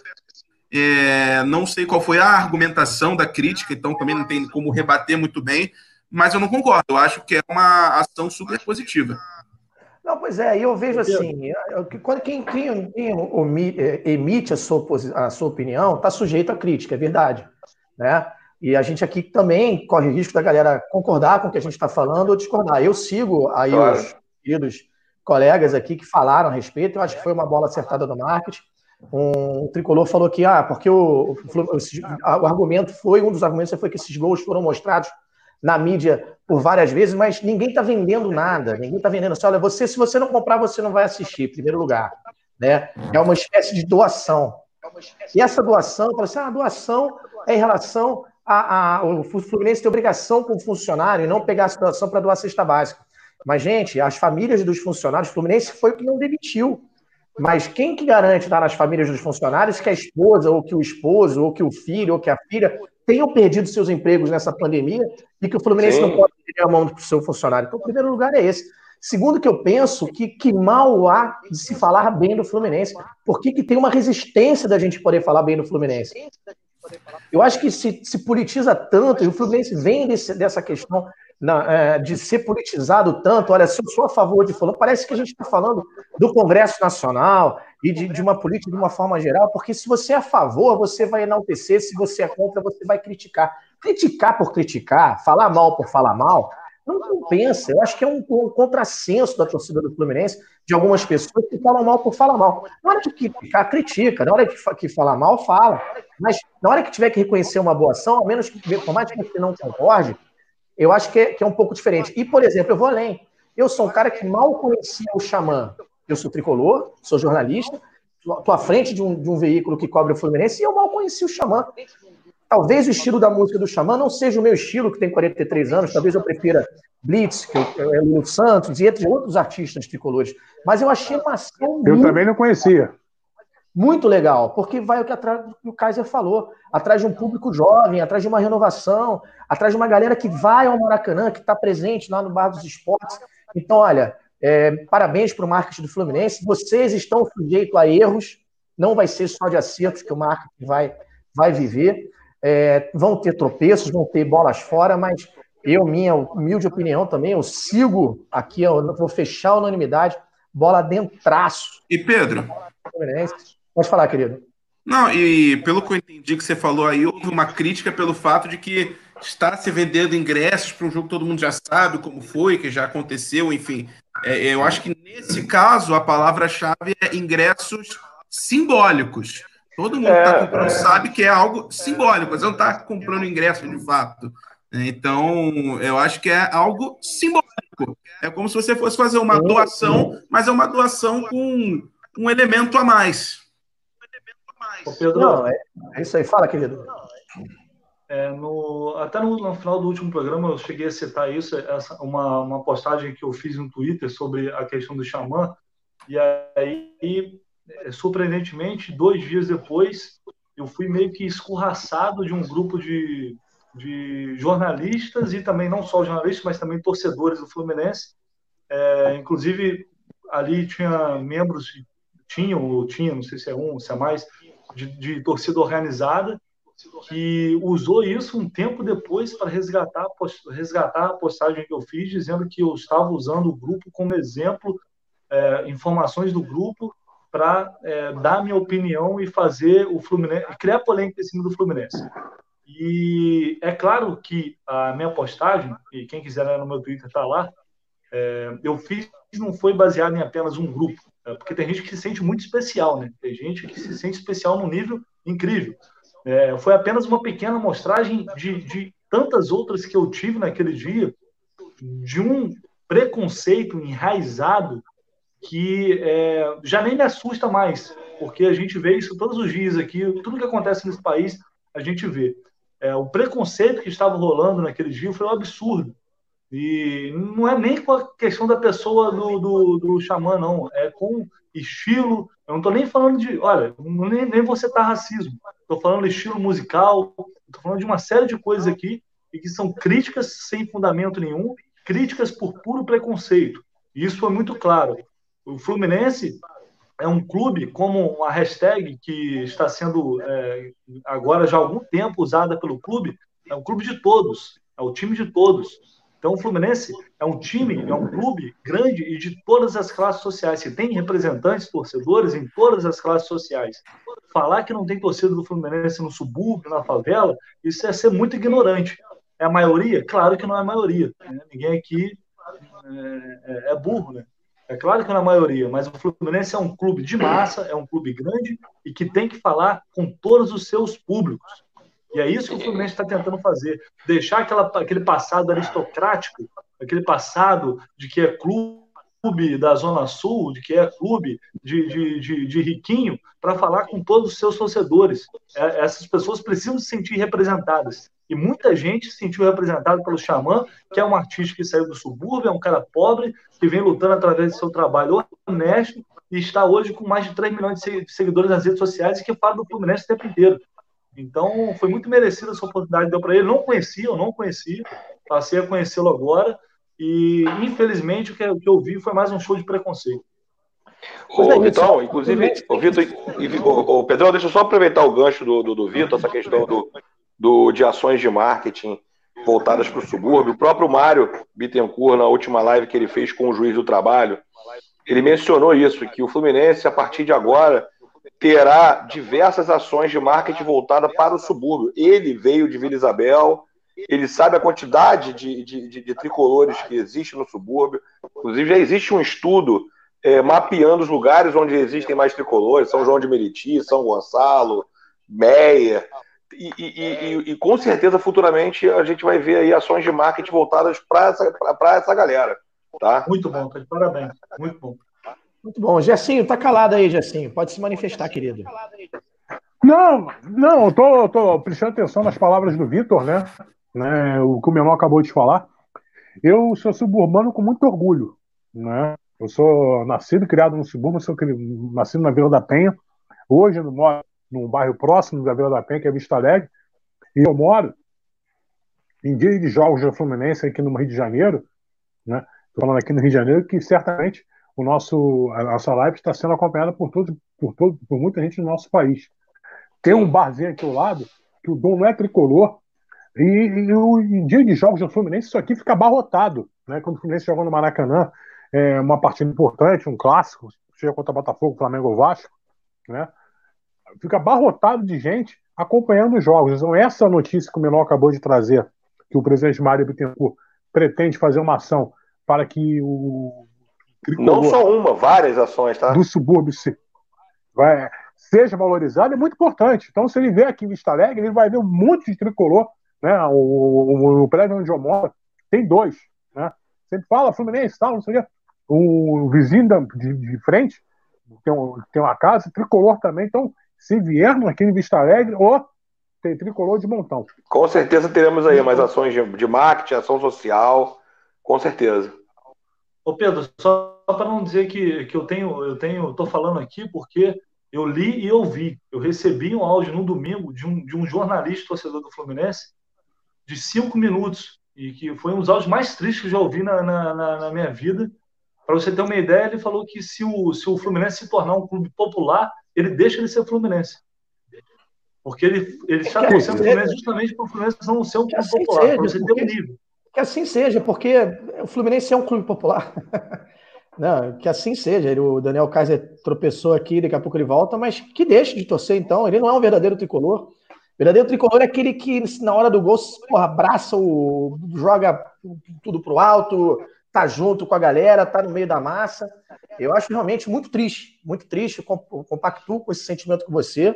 É, não sei qual foi a argumentação da crítica, então também não tem como rebater muito bem, mas eu não concordo. Eu acho que é uma ação super positiva. Não, pois é, eu vejo assim, quando quem, quem, quem é, emite a sua, a sua opinião está sujeito à crítica, é verdade. Né? E a gente aqui também corre risco da galera concordar com o que a gente está falando ou discordar. Eu sigo aí claro. os queridos colegas aqui que falaram a respeito, eu acho que foi uma bola acertada do marketing. Um tricolor falou que, ah, porque o, o, o, argumento foi, um dos argumentos foi que esses gols foram mostrados na mídia por várias vezes, mas ninguém está vendendo nada, ninguém está vendendo assim, olha, você, se você não comprar, você não vai assistir, em primeiro lugar. Né? É uma espécie de doação. E essa doação, fala assim, ah, a doação é em relação a, a, o Fluminense tem obrigação com o funcionário e não pegar a doação para doar cesta básica. Mas, gente, as famílias dos funcionários, o Fluminense foi o que não demitiu. Mas quem que garante estar nas famílias dos funcionários que a esposa, ou que o esposo, ou que o filho, ou que a filha tenham perdido seus empregos nessa pandemia e que o Fluminense Sim. não pode ter a mão do seu funcionário. Então, o primeiro lugar é esse. Segundo, que eu penso que, que mal há de se falar bem do Fluminense. Por que, que tem uma resistência da gente poder falar bem do Fluminense? Eu acho que se, se politiza tanto, e o Fluminense vem desse, dessa questão na, é, de ser politizado tanto. Olha, se eu sou a favor de fulano, parece que a gente está falando do Congresso Nacional e de, de, uma política de uma forma geral, porque se você é a favor, você vai enaltecer, se você é contra, você vai criticar. Criticar por criticar, falar mal por falar mal, não compensa. Eu acho que é um, um contrassenso da torcida do Fluminense, de algumas pessoas que falam mal por falar mal. Na hora de criticar, critica. Na hora de que falar mal, fala. Mas na hora que tiver que reconhecer uma boa ação, ao menos que, por mais que você não concorde, eu acho que é, que é um pouco diferente. E, por exemplo, eu vou além. Eu sou um cara que mal conhecia o Xamã. Eu sou tricolor, sou jornalista, estou à frente de um, de um veículo que cobre o Fluminense e eu mal conheci o Xamã. Talvez o estilo da música do Xamã não seja o meu estilo, que tem 43 anos, talvez eu prefira Blitz, que é o Santos e entre outros artistas tricolores. Mas eu achei uma ação. Eu muito... também não conhecia muito legal, porque vai o que, atrás, do que o Kaiser falou, atrás de um público jovem, atrás de uma renovação, atrás de uma galera que vai ao Maracanã, que está presente lá no Bar dos Esportes. Então, olha, é, parabéns para o marketing do Fluminense. Vocês estão sujeitos a erros, não vai ser só de acertos que o marketing vai, vai viver. É, vão ter tropeços, vão ter bolas fora, mas eu, minha humilde opinião também, eu sigo aqui, eu vou fechar a unanimidade, bola dentraço. E Pedro? Fluminense Pode falar, querido. Não, e pelo que eu entendi que você falou aí, houve uma crítica pelo fato de que está se vendendo ingressos para um jogo que todo mundo já sabe como foi, que já aconteceu, enfim. É, eu acho que nesse caso a palavra-chave é ingressos simbólicos. Todo mundo que está é, comprando é. sabe que é algo simbólico, você não está comprando ingresso de fato. Então, eu acho que é algo simbólico. É como se você fosse fazer uma doação, mas é uma doação com um elemento a mais. Pedro, não, é, é, isso aí. Fala, querido. É, no, até no, no, final do último programa eu cheguei a citar isso, essa, uma, uma postagem que eu fiz no Twitter sobre a questão do xamã, e aí, é, surpreendentemente, dois dias depois, eu fui meio que escorraçado de um grupo de, de jornalistas, e também não só jornalistas, mas também torcedores do Fluminense. É, inclusive, ali tinha membros, tinham ou tinha, não sei se é um, se é mais, de, de torcida organizada que usou isso um tempo depois para resgatar, resgatar a postagem que eu fiz, dizendo que eu estava usando o grupo como exemplo, é, informações do grupo, para é, dar minha opinião e fazer o Fluminense, criar polêmica em cima do Fluminense. E é claro que a minha postagem, e quem quiser no meu Twitter está lá, é, eu fiz não foi baseado em apenas um grupo, porque tem gente que se sente muito especial, né? Tem gente que se sente especial num nível incrível. É, foi apenas uma pequena amostragem de, de tantas outras que eu tive naquele dia, de um preconceito enraizado que é, já nem me assusta mais, porque a gente vê isso todos os dias aqui, tudo que acontece nesse país, a gente vê. É, o preconceito que estava rolando naquele dia foi um absurdo. E não é nem com a questão da pessoa do, do, do xamã, não. É com estilo. Eu não estou nem falando de. Olha, nem, nem você tá racismo. Estou falando de estilo musical. Estou falando de uma série de coisas aqui e que são críticas sem fundamento nenhum, críticas por puro preconceito. E isso foi muito claro. O Fluminense é um clube, como a hashtag que está sendo é, agora já há algum tempo usada pelo clube, é um clube de todos, é o time de todos. Então, o Fluminense é um time, é um clube grande e de todas as classes sociais, que tem representantes, torcedores em todas as classes sociais. Falar que não tem torcida do Fluminense no subúrbio, na favela, isso é ser muito ignorante. É a maioria? Claro que não é a maioria. Né? Ninguém aqui é, é, é burro, né? É claro que não é a maioria, mas o Fluminense é um clube de massa, é um clube grande e que tem que falar com todos os seus públicos. E é isso que o Fluminense está tentando fazer. Deixar aquela, aquele passado aristocrático, aquele passado de que é clube da Zona Sul, de que é clube de, de, de, de riquinho, para falar com todos os seus torcedores. É, essas pessoas precisam se sentir representadas. E muita gente se sentiu representada pelo Xamã, que é um artista que saiu do subúrbio, é um cara pobre, que vem lutando através do seu trabalho honesto e está hoje com mais de 3 milhões de seguidores nas redes sociais e que fala do Fluminense o tempo inteiro. Então, foi muito merecida essa oportunidade que deu para ele. Não conhecia, eu não conhecia, passei a conhecê-lo agora. E, infelizmente, o que, eu vi foi mais um show de preconceito. Ô, Vitão, inclusive, o Vitor, o, Pedrão, deixa eu só aproveitar o gancho do, do, do Vitor, essa questão do, do, de ações de marketing voltadas para o subúrbio. O próprio Mário Bittencourt, na última live que ele fez com o juiz do trabalho, ele mencionou isso, que o Fluminense, a partir de agora, terá diversas ações de marketing voltada para o subúrbio. Ele veio de Vila Isabel, ele sabe a quantidade de, de, de, de tricolores que existe no subúrbio. Inclusive, já existe um estudo é, mapeando os lugares onde existem mais tricolores, São João de Meriti, São Gonçalo, Meia. E, e, e, e, com certeza futuramente a gente vai ver aí ações de marketing voltadas para essa, essa galera. Tá? Muito bom, parabéns. Muito bom. Muito bom. Gessinho, tá calado aí, Gessinho. Pode se manifestar, querido. Não, não, eu tô, tô prestando atenção nas palavras do Vitor, né? né? O que o menor acabou de falar. Eu sou suburbano com muito orgulho, né? Eu sou nascido e criado no subúrbio, sou nascido na Vila da Penha. Hoje eu moro num bairro próximo da Vila da Penha, que é Vista Alegre. E eu moro em dia de jogos da Fluminense aqui no Rio de Janeiro, né? Estou falando aqui no Rio de Janeiro, que certamente o nosso, a nossa live está sendo acompanhada por, todo, por, todo, por muita gente no nosso país. Tem um barzinho aqui ao lado, que o dono é tricolor, e, e, em dia de jogos do Fluminense, isso aqui fica abarrotado. Né? Quando o Fluminense joga no Maracanã, é uma partida importante, um clássico, seja contra Botafogo, Flamengo ou Vasco, né? fica abarrotado de gente acompanhando os jogos. Então, essa notícia que o Menor acabou de trazer, que o presidente Mário Bittencourt pretende fazer uma ação para que o não só uma, várias ações, tá? Do subúrbio se, vai, seja valorizado é muito importante. Então, se ele vier aqui em Vista Alegre, ele vai ver um monte de tricolor, né? O, o, o prédio onde eu moro tem dois, né? Sempre fala Fluminense, tal, não sei o quê. O vizinho de, de frente tem, um, tem uma casa, tricolor também. Então, se vier aqui em Vista Alegre, ó, tem tricolor de montão. Com certeza teremos aí mais ações de, de marketing, ação social, com certeza. Ô Pedro, só para não dizer que, que eu tenho, eu tenho, estou falando aqui porque eu li e ouvi. Eu recebi um áudio no domingo de um, de um jornalista torcedor do Fluminense de cinco minutos e que foi um dos áudios mais tristes que eu já ouvi na, na, na minha vida. Para você ter uma ideia, ele falou que se o, se o Fluminense se tornar um clube popular, ele deixa de ser Fluminense. Porque ele, ele está torcendo o Fluminense justamente para o Fluminense não ser um clube popular, para você ter um nível. Que assim seja, porque o Fluminense é um clube popular. Não, que assim seja. Ele, o Daniel Kaiser tropeçou aqui, daqui a pouco ele volta, mas que deixe de torcer então. Ele não é um verdadeiro tricolor. Verdadeiro tricolor é aquele que, na hora do gol, porra, abraça o. joga tudo pro alto, tá junto com a galera, tá no meio da massa. Eu acho realmente muito triste, muito triste. Compactuo com esse sentimento com você.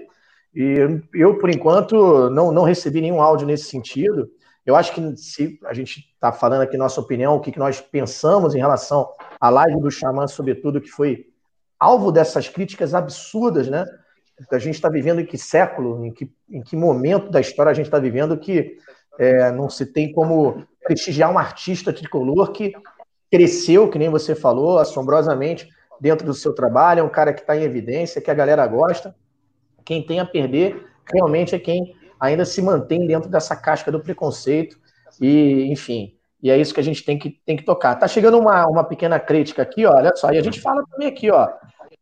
E eu, por enquanto, não, não recebi nenhum áudio nesse sentido. Eu acho que se a gente está falando aqui nossa opinião, o que, que nós pensamos em relação à live do Xamã, sobretudo, que foi alvo dessas críticas absurdas, né? A gente está vivendo em que século, em que, em que momento da história a gente está vivendo que é, não se tem como prestigiar um artista tricolor que cresceu, que nem você falou, assombrosamente dentro do seu trabalho, é um cara que está em evidência, que a galera gosta. Quem tem a perder realmente é quem ainda se mantém dentro dessa casca do preconceito e, enfim, e é isso que a gente tem que, tem que tocar. Tá chegando uma, uma pequena crítica aqui, ó, olha só, e a gente fala também aqui, ó,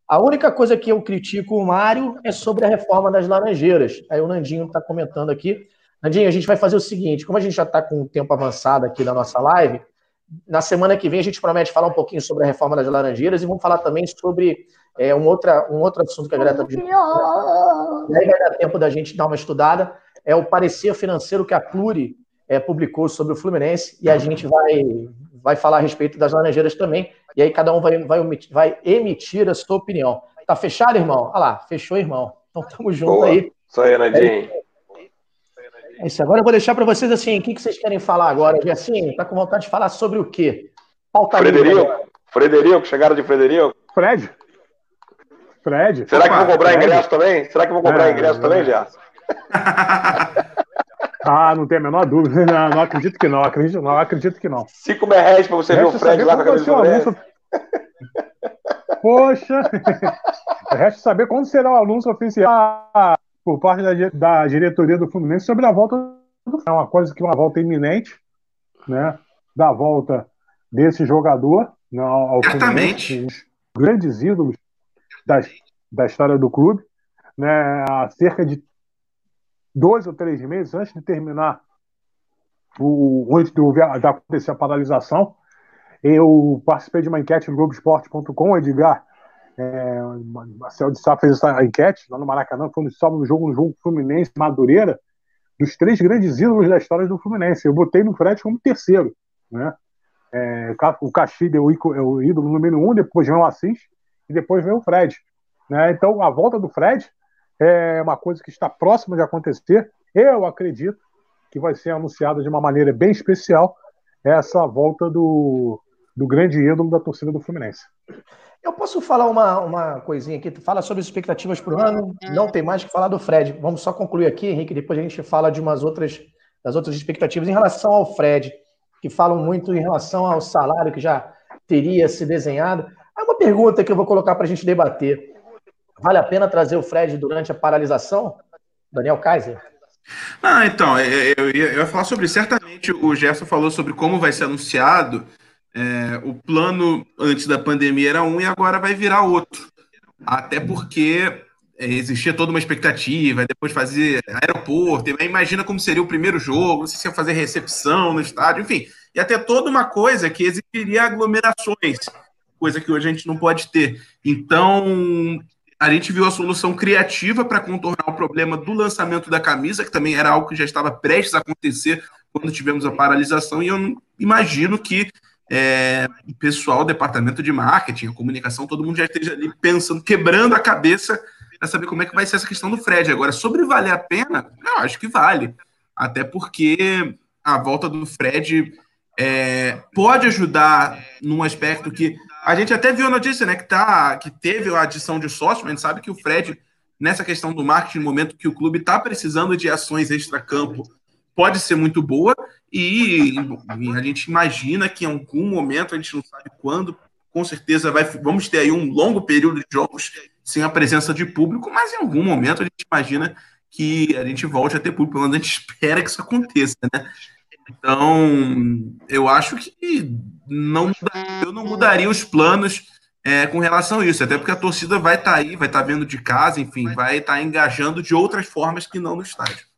a única coisa que eu critico o Mário é sobre a reforma das laranjeiras. Aí o Nandinho está comentando aqui. Nandinho, a gente vai fazer o seguinte: como a gente já está com o tempo avançado aqui na nossa live, na semana que vem a gente promete falar um pouquinho sobre a reforma das laranjeiras e vamos falar também sobre é, um, outra, um outro assunto que a Greta pediu. E aí vai dar tempo da gente dar uma estudada é o parecer financeiro que a Pluri é, publicou sobre o Fluminense e a gente vai, vai falar a respeito das laranjeiras também. E aí cada um vai, vai, emitir, vai emitir a sua opinião. Tá fechado, irmão? Olha lá, fechou, irmão. Então tamo junto Boa. aí. Isso aí, Nadinho. É isso. Agora eu vou deixar para vocês assim, o que, que vocês querem falar agora? Assim, tá com vontade de falar sobre o quê? Pauta Frederico, Frederico, chegaram de Frederico? Fred. Fred. Será Opa, que vou cobrar Fred. ingresso também? Será que vou cobrar é, ingresso é, também, Gerson? ah, não tem a menor dúvida. Não, não, acredito que não. Acredito, não, acredito que não. Cinco merréis para você ver o Fred lá com a camisa do anúncio... Poxa! Resta saber quando será o anúncio oficial por parte da, da diretoria do Fluminense sobre a volta do É uma coisa que é uma volta iminente, né? Da volta desse jogador né, ao Fluminense, os grandes ídolos da, da história do clube, né? Há cerca de dois ou três meses antes de terminar o, antes de, de acontecer a paralisação, eu participei de uma enquete no Globoesporte.com, Edgar é, Marcel de Sá fez essa enquete lá no Maracanã, foi no no jogo, no jogo Fluminense Madureira, dos três grandes ídolos da história do Fluminense. Eu botei no Fred como terceiro, né? É, o Caxiga o, é o ídolo número um, depois vem o Assis e depois vem o Fred. Né? Então, a volta do Fred é uma coisa que está próxima de acontecer. Eu acredito que vai ser anunciada de uma maneira bem especial essa volta do, do grande ídolo da torcida do Fluminense. Eu posso falar uma, uma coisinha aqui? Tu fala sobre expectativas para o ano, não tem mais que falar do Fred. Vamos só concluir aqui, Henrique, depois a gente fala de umas outras, das outras expectativas em relação ao Fred, que falam muito em relação ao salário que já teria se desenhado. É uma pergunta que eu vou colocar para a gente debater. Vale a pena trazer o Fred durante a paralisação? Daniel Kaiser? Ah, então, eu ia, eu ia falar sobre. Certamente o Gerson falou sobre como vai ser anunciado. É, o plano antes da pandemia era um e agora vai virar outro. Até porque é, existia toda uma expectativa, depois fazer aeroporto, imagina como seria o primeiro jogo, se ia fazer recepção no estádio, enfim, ia ter toda uma coisa que exigiria aglomerações, coisa que hoje a gente não pode ter. Então, a gente viu a solução criativa para contornar o problema do lançamento da camisa, que também era algo que já estava prestes a acontecer quando tivemos a paralisação, e eu imagino que é, o pessoal, o departamento de marketing, a comunicação, todo mundo já esteja ali pensando, quebrando a cabeça para saber como é que vai ser essa questão do Fred. Agora, sobre valer a pena, eu acho que vale. Até porque a volta do Fred é, pode ajudar num aspecto que a gente até viu a notícia, né? Que, tá, que teve a adição de sócio, mas a gente sabe que o Fred, nessa questão do marketing, no momento que o clube está precisando de ações extra-campo, pode ser muito boa. E, a gente imagina que em algum momento, a gente não sabe quando, com certeza vai, vamos ter aí um longo período de jogos sem a presença de público, mas em algum momento a gente imagina que a gente volte a ter público, pelo menos a gente espera que isso aconteça, né? Então, eu acho que não eu não mudaria os planos é, com relação a isso, até porque a torcida vai estar tá aí, vai estar tá vendo de casa, enfim, vai estar tá engajando de outras formas que não no estádio.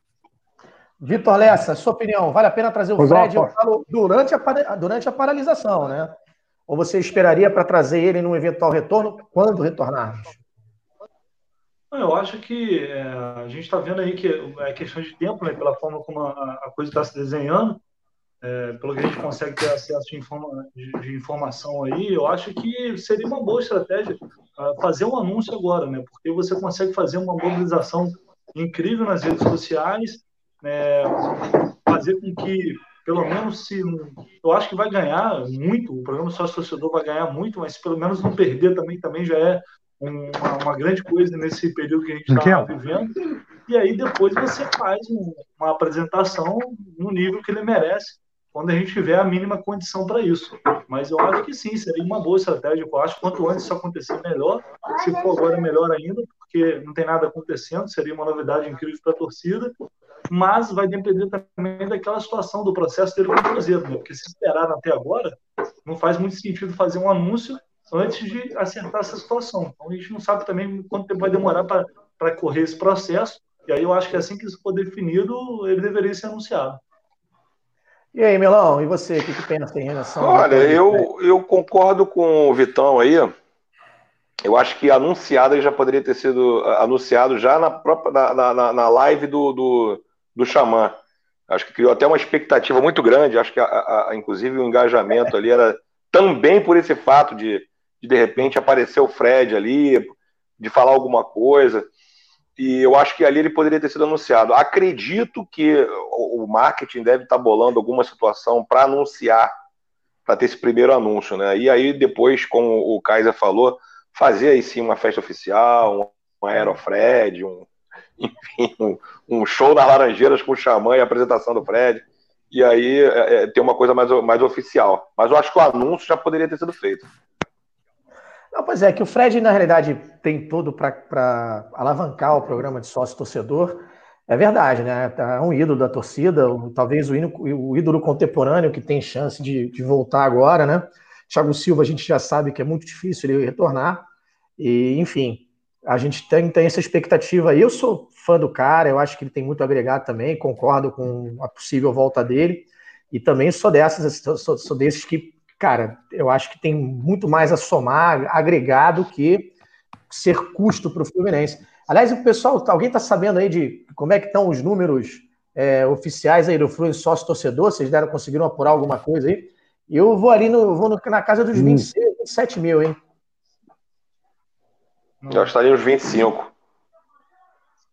Vitor Lessa, sua opinião, vale a pena trazer o pois Fred eu falo, durante, a, durante a paralisação, né? Ou você esperaria para trazer ele num eventual retorno quando retornarmos? Eu acho que é, a gente está vendo aí que é questão de tempo, né, pela forma como a, a coisa está se desenhando, é, pelo que a gente consegue ter acesso de, informa, de, informação aí, eu acho que seria uma boa estratégia uh, fazer um anúncio agora, né, porque você consegue fazer uma mobilização incrível nas redes sociais, né, fazer com que pelo menos se. Eu acho que vai ganhar muito, o programa Sócio Torcedor vai ganhar muito, mas pelo menos não perder também, também já é uma, uma grande coisa nesse período que a gente está vivendo. E aí depois você faz um, uma apresentação no nível que ele merece, quando a gente tiver a mínima condição para isso. Mas eu acho que sim, seria uma boa estratégia. Eu acho que quanto antes isso acontecer, melhor. Se for agora, melhor ainda, porque não tem nada acontecendo, seria uma novidade incrível para a torcida mas vai depender também daquela situação do processo dele com o Cruzeiro, né? porque se esperar até agora, não faz muito sentido fazer um anúncio antes de acertar essa situação. Então a gente não sabe também quanto tempo vai demorar para correr esse processo, e aí eu acho que assim que isso for definido, ele deveria ser anunciado. E aí, Melão, e você, o que, que pensa em relação Olha, eu, eu concordo com o Vitão aí. Eu acho que anunciado já poderia ter sido anunciado já na própria na, na, na live do, do, do Xamã. Acho que criou até uma expectativa muito grande. Acho que, a, a, inclusive, o engajamento ali era também por esse fato de, de, de repente, aparecer o Fred ali, de falar alguma coisa. E eu acho que ali ele poderia ter sido anunciado. Acredito que o marketing deve estar bolando alguma situação para anunciar, para ter esse primeiro anúncio, né? E aí, depois, como o Kaiser falou, fazer aí sim uma festa oficial, um Aerofred, um, enfim, um, um show nas Laranjeiras com o Xamã e a apresentação do Fred. E aí é, é, ter uma coisa mais, mais oficial. Mas eu acho que o anúncio já poderia ter sido feito. Não, pois é, que o Fred, na realidade, tem tudo para alavancar o programa de sócio-torcedor. É verdade, né? É um ídolo da torcida, talvez o, o ídolo contemporâneo que tem chance de, de, voltar agora, né? Thiago Silva, a gente já sabe que é muito difícil ele retornar. E, enfim, a gente tem, tem essa expectativa. Eu sou fã do cara, eu acho que ele tem muito a agregar também, concordo com a possível volta dele. E também sou dessas, sou, sou desses que, cara, eu acho que tem muito mais a somar, agregar do que ser custo para o Fluminense. Aliás, o pessoal, alguém está sabendo aí de como é que estão os números é, oficiais aí do Fluminense sócio torcedor? Vocês deram, conseguiram apurar alguma coisa aí? Eu vou ali no, vou no, na casa dos 26, hum. 27 mil, hein? Já estaria uns 25.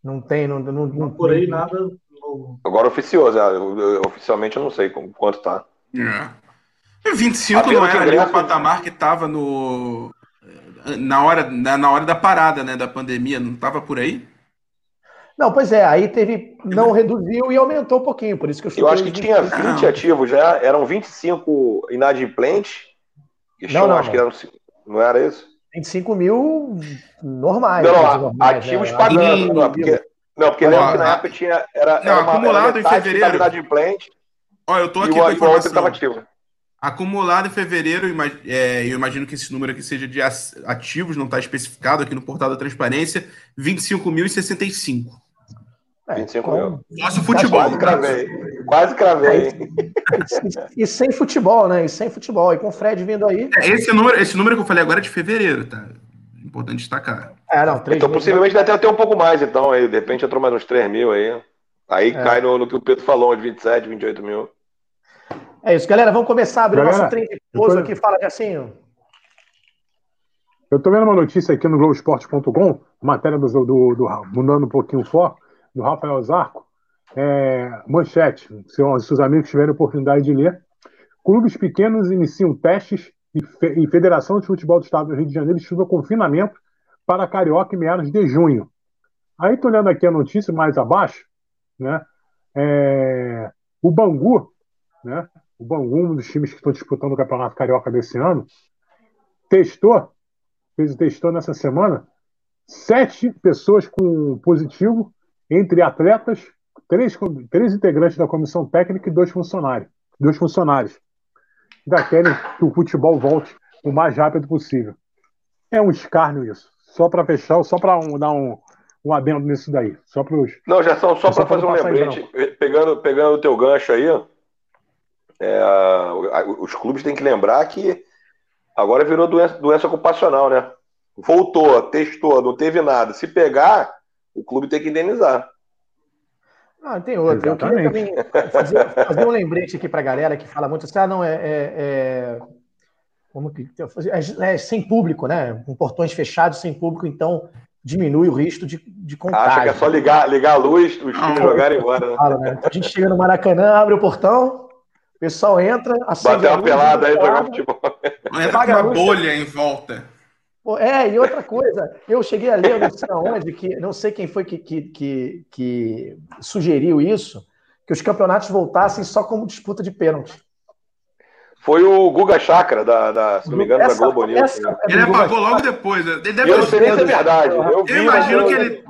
Não tem, não, não, não por aí nada. Agora oficioso, é, oficialmente eu não sei quanto tá. É. 25 não era ali o patamar que tava no. Na hora, na, na hora da parada, né? Da pandemia, não tava por aí? Não, pois é, aí teve. Não reduziu e aumentou um pouquinho, por isso que eu Eu acho que tinha 20 ativos já, eram 25 inadimplentes. Não, não, acho não. que eram. Não era isso? 25 mil normais. Não, não normais, ativos né? pagando. Não, porque, não, porque lembra que na época tinha. Era, não, era uma, acumulado era em fevereiro. Inadimplente. Olha, eu tô aqui com a informação. Acumulado em fevereiro, é, eu imagino que esse número aqui seja de ativos, não está especificado aqui no portal da transparência, 25.065. É, 25 mil. Nosso futebol. Quase cravei. Quase cravei. E, e, sem futebol, né? E sem futebol. E com o Fred vindo aí. É, esse, número, esse número que eu falei agora é de fevereiro, tá? Importante destacar. É, não, então possivelmente deve ter até um pouco mais, então. Aí, de repente entrou mais uns 3 mil aí. Aí é. cai no, no, que o Pedro falou, de 27, 28 mil. É isso, galera. Vamos começar a abrir galera, nosso trem de pouso tô... aqui. Fala, Jacinho. Eu tô vendo uma notícia aqui no Globoesporte.com, matéria do, do, do, mudando um pouquinho o foco do Rafael Zarco, é, manchete, se os seus amigos tiverem oportunidade de ler. Clubes pequenos iniciam testes e, fe, e Federação de Futebol do Estado do Rio de Janeiro estuda confinamento para Carioca em meados de junho. Aí, estou olhando aqui a notícia mais abaixo, né? É, o Bangu, né? O Bangu, um dos times que estão disputando o Campeonato Carioca desse ano, testou, fez o testou nessa semana, sete pessoas com positivo entre atletas, três, três integrantes da comissão técnica e dois funcionários. Dois funcionários. Ainda querem que o futebol volte o mais rápido possível. É um escárnio isso. Só para fechar, só para um, dar um, um adendo nisso daí. Só pros, não, já são só para fazer um lembrete. Pegando, pegando o teu gancho aí, é, os clubes têm que lembrar que agora virou doença, doença ocupacional, né? Voltou, testou, não teve nada. Se pegar, o clube tem que indenizar. Ah, tem outra. Exatamente. Eu queria também fazer, fazer um lembrete aqui para a galera que fala muito assim, ah, não, é, é, é como que é, é, sem público, né? Com portões fechados, sem público, então diminui o risco de, de contágio. Acha que é só ligar, ligar a luz, os times jogarem embora. Né? né? Então a gente chega no Maracanã, abre o portão, o pessoal entra, acende Bater uma pelada aí, jogar futebol. Entra uma bolha em volta. É, e outra coisa, eu cheguei a ler, não sei aonde, que não sei quem foi que, que, que, que sugeriu isso, que os campeonatos voltassem só como disputa de pênalti. Foi o Guga Chakra, da, da, se não me engano, essa, da Globo News. Ele apagou logo depois. Né? Ele deve eu não sei se é verdade. Eu, eu imagino que ele.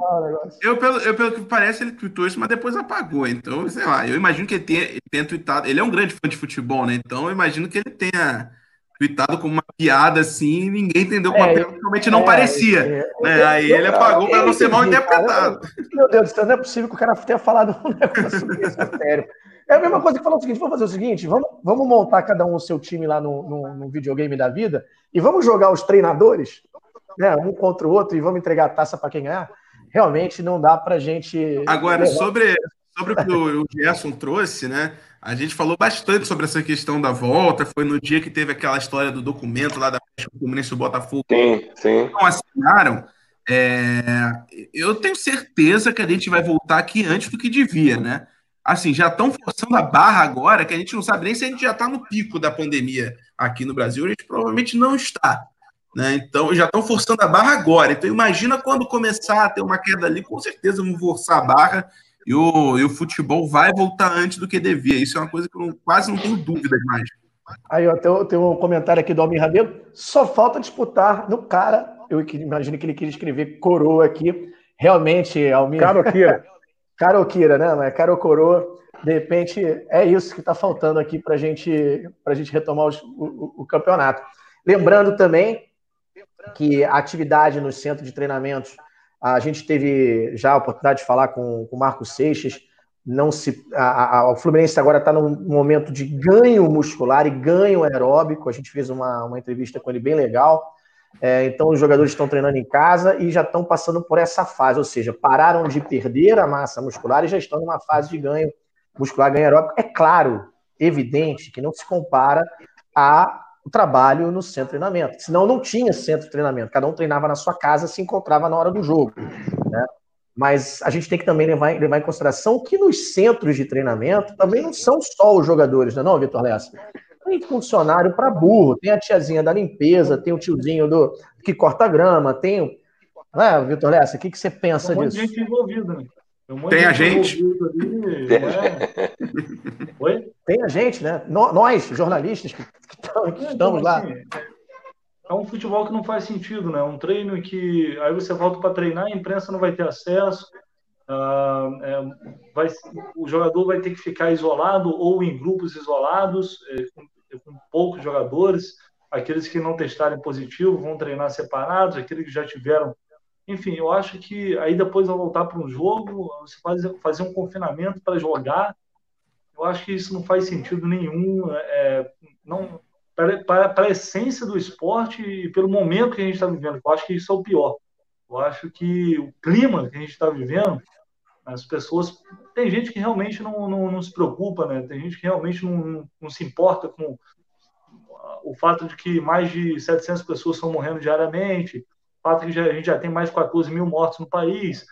Eu, pelo, eu, pelo que parece, ele tweetou isso, mas depois apagou. Então, sei lá, eu imagino que ele tenha, ele tenha tweetado. Ele é um grande fã de futebol, né? Então, eu imagino que ele tenha tweetado como uma piada assim, e ninguém entendeu como é, realmente não é, parecia. É, né? Aí ele apagou para não ser mal interpretado. Meu Deus do céu, não é possível que o cara tenha falado um negócio desse, sério. É a mesma coisa que falou o seguinte: vamos fazer o seguinte, vamos, vamos montar cada um o seu time lá no, no, no videogame da vida e vamos jogar os treinadores, né, um contra o outro, e vamos entregar a taça para quem ganhar. Realmente não dá para gente. Agora, sobre, sobre o que o Gerson trouxe, né? A gente falou bastante sobre essa questão da volta. Foi no dia que teve aquela história do documento lá da Fluminense do Botafogo. Sim, sim. Não assinaram. É, eu tenho certeza que a gente vai voltar aqui antes do que devia, né? Assim, já estão forçando a barra agora, que a gente não sabe nem se a gente já está no pico da pandemia aqui no Brasil, a gente provavelmente não está. Né? Então, já estão forçando a barra agora. Então, imagina quando começar a ter uma queda ali, com certeza vão forçar a barra e o, e o futebol vai voltar antes do que devia. Isso é uma coisa que eu não, quase não tenho dúvidas mais. Aí, ó, tem, tem um comentário aqui do Almir Rabelo. Só falta disputar no cara. Eu imagino que ele queria escrever coroa aqui. Realmente, Almir. Caroqueira. Caroquira, né? Mas Coroa, de repente, é isso que está faltando aqui para gente, a gente retomar o, o, campeonato. Lembrando também que a atividade no centro de treinamentos, a gente teve já a oportunidade de falar com o Marcos Seixas. Não se, a, a, o Fluminense agora está num momento de ganho muscular e ganho aeróbico. A gente fez uma, uma entrevista com ele bem legal. É, então, os jogadores estão treinando em casa e já estão passando por essa fase, ou seja, pararam de perder a massa muscular e já estão numa fase de ganho muscular, ganho aeróbico. É claro, evidente, que não se compara ao trabalho no centro de treinamento. Senão, não tinha centro de treinamento. Cada um treinava na sua casa, se encontrava na hora do jogo. Né? Mas a gente tem que também levar, levar em consideração que nos centros de treinamento também não são só os jogadores, não é não, Vitor Lessa? Tem funcionário para burro, tem a tiazinha da limpeza, tem o tiozinho do que corta grama, tem o. Não é, Vitor Lessa? O que, que você pensa tem um disso? gente envolvida, né? Tem, tem a gente. Ali, é? Oi? Tem a gente, né? Nós, jornalistas, que, que estamos lá. Assim, é um futebol que não faz sentido, né? Um treino que aí você volta para treinar, a imprensa não vai ter acesso, Uh, é, vai, o jogador vai ter que ficar isolado ou em grupos isolados, é, com, poucos jogadores. Aqueles que não testarem positivo vão treinar separados, aqueles que já tiveram. Enfim, eu acho que aí depois vai voltar para um jogo, você faz, fazer um confinamento para jogar. Eu acho que isso não faz sentido nenhum. É, não, para, para, para a essência do esporte e pelo momento que a gente está vivendo. Eu acho que isso é o pior. Eu acho que o clima que a gente está vivendo as pessoas. Tem gente que realmente não, não, não se preocupa, né? Tem gente que realmente não, não, se importa com o fato de que mais de 700 pessoas estão morrendo diariamente, o fato de que já, a gente já tem mais de 14 mil mortos no país.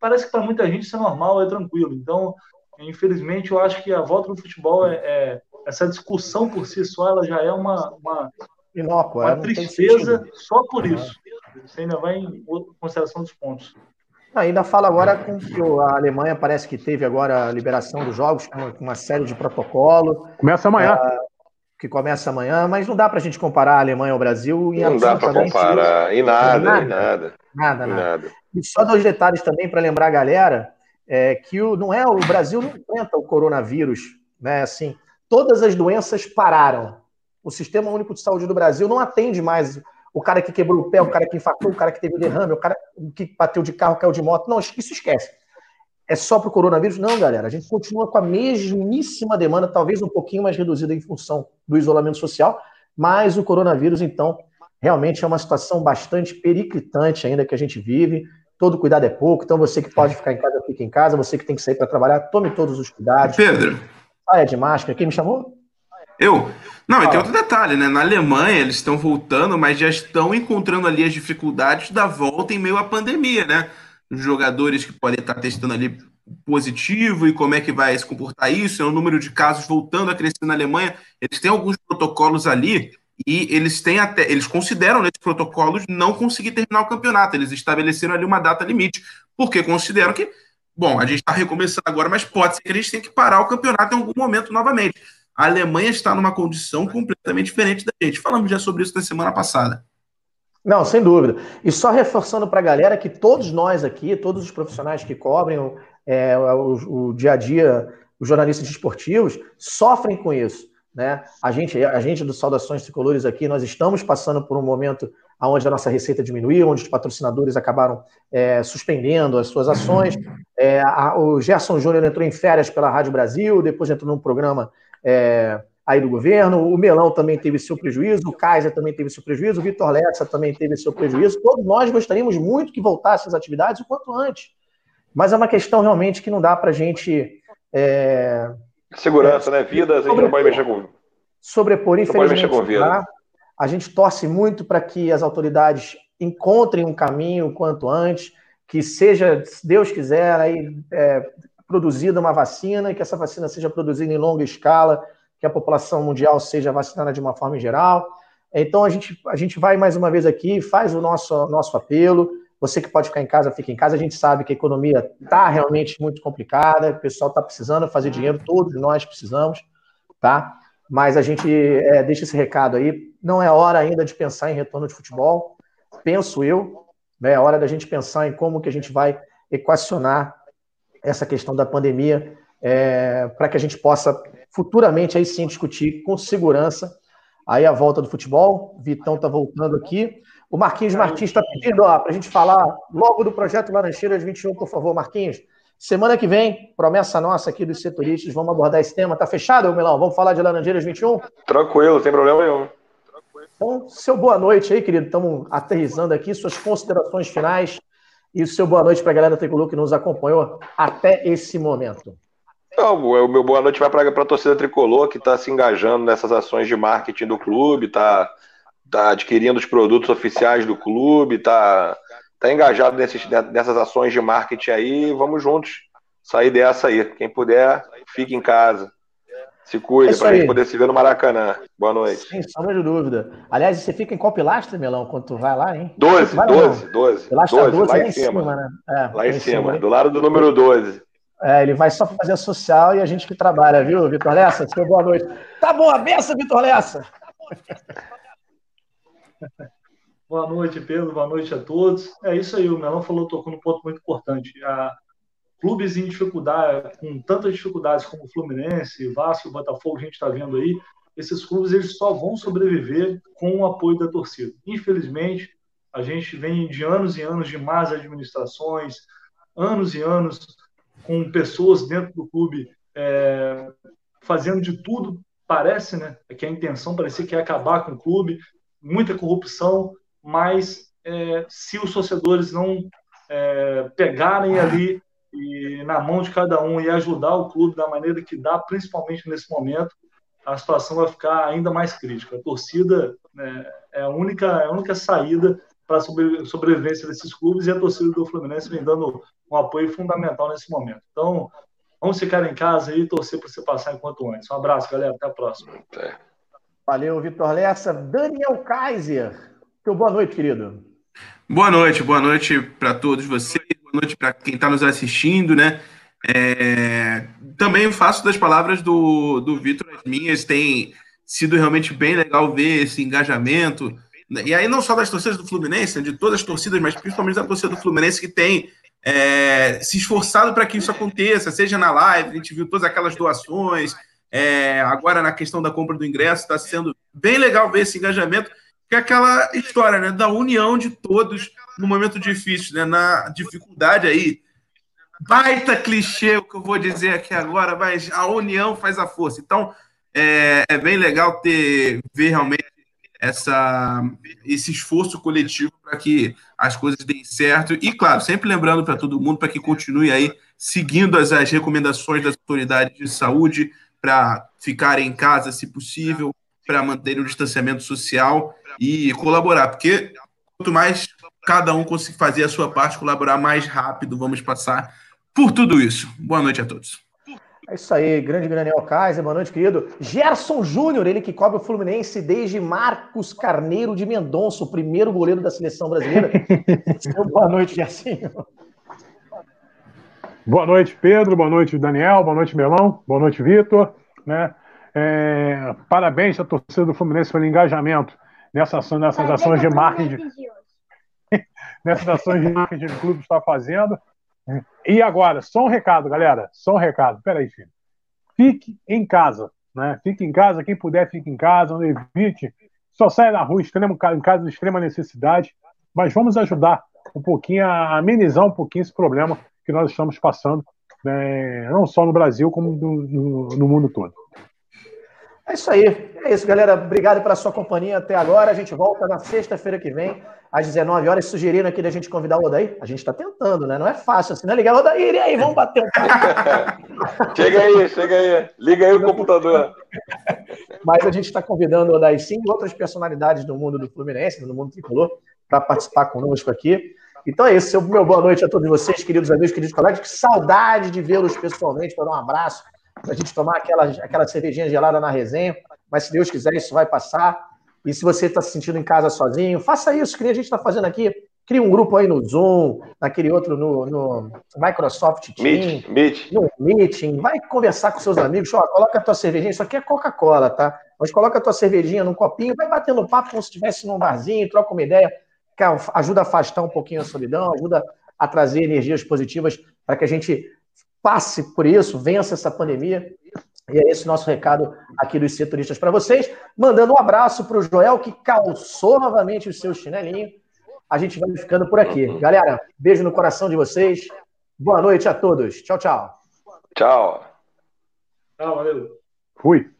Parece que para muita gente isso é normal, é tranquilo. Então, infelizmente, eu acho que a volta no futebol é, é essa discussão por si só, ela já é uma, uma, Inócua, uma tristeza só por isso. Você ainda vai em consideração dos pontos. Ainda fala agora com que a Alemanha parece que teve agora a liberação dos jogos com uma série de protocolo. Começa amanhã. Uh, que começa amanhã, mas não dá para a gente comparar a Alemanha ao Brasil. não dá para comparar, em nada, nada, em nada. Nada, nada. nada. E só dois detalhes também para lembrar a galera, é que o, não é o Brasil não enfrenta o coronavírus, né? Assim, todas as doenças pararam. O Sistema Único de Saúde do Brasil não atende mais o cara que quebrou o pé, o cara que infartou, o cara que teve derrame, o cara que bateu de carro, caiu de moto. Não, isso esquece. É só para o coronavírus? Não, galera. A gente continua com a mesmíssima demanda, talvez um pouquinho mais reduzida em função do isolamento social, mas o coronavírus, então, realmente é uma situação bastante periclitante ainda que a gente vive. Todo cuidado é pouco, então você que pode ficar em casa, fique em casa. Você que tem que sair para trabalhar, tome todos os cuidados. Pedro. Saia de máscara. Quem me chamou? Eu? Não, e tem outro detalhe, né? Na Alemanha eles estão voltando, mas já estão encontrando ali as dificuldades da volta em meio à pandemia, né? Os jogadores que podem estar testando ali positivo e como é que vai se comportar isso, é o número de casos voltando a crescer na Alemanha. Eles têm alguns protocolos ali e eles têm até, eles consideram nesses protocolos não conseguir terminar o campeonato. Eles estabeleceram ali uma data limite, porque consideram que, bom, a gente está recomeçando agora, mas pode ser que a gente tenha que parar o campeonato em algum momento novamente. A Alemanha está numa condição completamente diferente da gente. Falamos já sobre isso na semana passada. Não, sem dúvida. E só reforçando para a galera que todos nós aqui, todos os profissionais que cobrem é, o, o, dia a dia, os jornalistas esportivos, sofrem com isso. Né? A, gente, a gente do Saudações Tricolores aqui, nós estamos passando por um momento onde a nossa receita diminuiu, onde os patrocinadores acabaram é, suspendendo as suas ações. É, a, o Gerson Júnior entrou em férias pela Rádio Brasil, depois entrou num programa é, aí do governo, o Melão também teve seu prejuízo, o Kaiser também teve seu prejuízo, o Vitor Lessa também teve seu prejuízo. Todos nós gostaríamos muito que voltassem as atividades o quanto antes. Mas é uma questão realmente que não dá para a gente. É, Segurança, né? Vidas, a gente não pode mexer com. Sobrepor, infelizmente. Com vida. A gente torce muito para que as autoridades encontrem um caminho o quanto antes, que seja, se Deus quiser, aí, é, produzida uma vacina e que essa vacina seja produzida em longa escala, que a população mundial seja vacinada de uma forma geral. Então a gente, a gente vai mais uma vez aqui, faz o nosso, nosso apelo. Você que pode ficar em casa, fica em casa. A gente sabe que a economia está realmente muito complicada, o pessoal está precisando fazer dinheiro, todos nós precisamos, tá? Mas a gente é, deixa esse recado aí. Não é hora ainda de pensar em retorno de futebol, penso eu. Né? É hora da gente pensar em como que a gente vai equacionar essa questão da pandemia, é, para que a gente possa futuramente aí sim discutir com segurança aí a volta do futebol. Vitão está voltando aqui. O Marquinhos Martins está pedindo para a gente falar logo do projeto Laranjeiras 21, por favor, Marquinhos. Semana que vem, promessa nossa aqui dos setoristas, vamos abordar esse tema. Tá fechado, Milão? Vamos falar de Laranjeiras 21? Tranquilo, sem problema nenhum. Então, seu boa noite aí, querido. Estamos aterrizando aqui, suas considerações finais e o seu boa noite para a galera tricolor que nos acompanhou até esse momento. Não, o meu boa noite vai para a torcida tricolor que está se engajando nessas ações de marketing do clube, está tá adquirindo os produtos oficiais do clube, está tá engajado nesses, nessas ações de marketing aí. Vamos juntos sair dessa aí. Quem puder, fique em casa. Se cuide, é para a gente poder se ver no Maracanã. Boa noite. Sem sombra de dúvida. Aliás, você fica em qual pilastra, Melão, quando tu vai lá, hein? 12, vai 12, 12. Pilastra 12, 12 lá, em cima. cima né? É, lá em cima, cima do lado do número 12. É, ele vai só fazer a social e a gente que trabalha, viu, Vitor Lessa? Seu boa noite. Tá bom, a benção, Vitor Lessa. Boa noite, Pedro. Boa noite a todos. É isso aí, o Melão falou, tocou num ponto muito importante. A, clubes em dificuldade, com tantas dificuldades como o Fluminense, Vasco, Botafogo, a gente está vendo aí, esses clubes eles só vão sobreviver com o apoio da torcida. Infelizmente, a gente vem de anos e anos de más administrações, anos e anos com pessoas dentro do clube é, fazendo de tudo, parece, né? Que a intenção parecia que é acabar com o clube, muita corrupção, mas é, se os torcedores não é, pegarem ali e na mão de cada um e ajudar o clube da maneira que dá, principalmente nesse momento, a situação vai ficar ainda mais crítica. A torcida né, é a única, é a única saída para a sobre, sobrevivência desses clubes e a torcida do Fluminense vem dando um apoio fundamental nesse momento. Então, vamos ficar em casa e torcer para você passar enquanto antes. Um abraço, galera. Até a próxima. Valeu, Vitor Lessa. Daniel Kaiser. Teu boa noite, querido. Boa noite, boa noite para todos vocês noite para quem está nos assistindo, né? É, também faço das palavras do, do Vitor as minhas, tem sido realmente bem legal ver esse engajamento. E aí, não só das torcidas do Fluminense, de todas as torcidas, mas principalmente da torcida do Fluminense, que tem é, se esforçado para que isso aconteça, seja na live, a gente viu todas aquelas doações, é, agora na questão da compra do ingresso, está sendo bem legal ver esse engajamento, que é aquela história né, da união de todos no momento difícil, né, na dificuldade aí. Baita clichê o que eu vou dizer aqui agora, mas a união faz a força. Então, é, é bem legal ter ver realmente essa, esse esforço coletivo para que as coisas deem certo. E, claro, sempre lembrando para todo mundo para que continue aí seguindo as, as recomendações das autoridades de saúde para ficarem em casa, se possível, para manter o distanciamento social e colaborar, porque quanto mais cada um conseguir fazer a sua parte, colaborar mais rápido, vamos passar por tudo isso. Boa noite a todos. É isso aí, grande Daniel Kaiser, boa noite, querido. Gerson Júnior, ele que cobre o Fluminense desde Marcos Carneiro de Mendonça, o primeiro goleiro da seleção brasileira. boa noite, Gersinho. Boa noite, Pedro, boa noite, Daniel, boa noite, Melão, boa noite, Vitor. Né? É, parabéns à torcida do Fluminense pelo engajamento nessa ação, nessas ações de marketing. nessas ações de marketing que o clube está fazendo. E agora, só um recado, galera. Só um recado. Peraí, filho. Fique em casa. Né? Fique em casa. Quem puder, fique em casa. Não evite. Só saia na rua extremo, em caso de extrema necessidade. Mas vamos ajudar um pouquinho a amenizar um pouquinho esse problema que nós estamos passando, né? não só no Brasil, como no, no, no mundo todo. É isso aí. É isso, galera. Obrigado pela sua companhia até agora. A gente volta na sexta-feira que vem às 19 horas, sugerindo aqui da gente convidar o Odaí. A gente está tentando, né? Não é fácil assim, né? Ligar o Odaí, e aí, vamos bater um papo. chega aí, chega aí. Liga aí o computador. Mas a gente está convidando o Odaí sim, outras personalidades do mundo do Fluminense, do mundo tricolor, para participar conosco aqui. Então é isso. Meu boa noite a todos vocês, queridos amigos, queridos colegas. Que saudade de vê-los pessoalmente, para dar um abraço, para a gente tomar aquela, aquela cervejinha gelada na resenha. Mas se Deus quiser, isso vai passar. E se você está se sentindo em casa sozinho, faça isso, que a gente está fazendo aqui. Cria um grupo aí no Zoom, naquele outro no, no Microsoft Teams, Meet, no Meeting. Vai conversar com seus amigos. Ó, coloca a tua cervejinha. Isso aqui é Coca-Cola, tá? Mas coloca a tua cervejinha num copinho, vai batendo papo como se estivesse num barzinho, troca uma ideia. Que ajuda a afastar um pouquinho a solidão, ajuda a trazer energias positivas para que a gente passe por isso, vença essa pandemia e é esse o nosso recado aqui dos setoristas para vocês. Mandando um abraço para o Joel, que calçou novamente o seu chinelinho. A gente vai ficando por aqui. Galera, beijo no coração de vocês. Boa noite a todos. Tchau, tchau. Tchau. Tchau, valeu. Fui.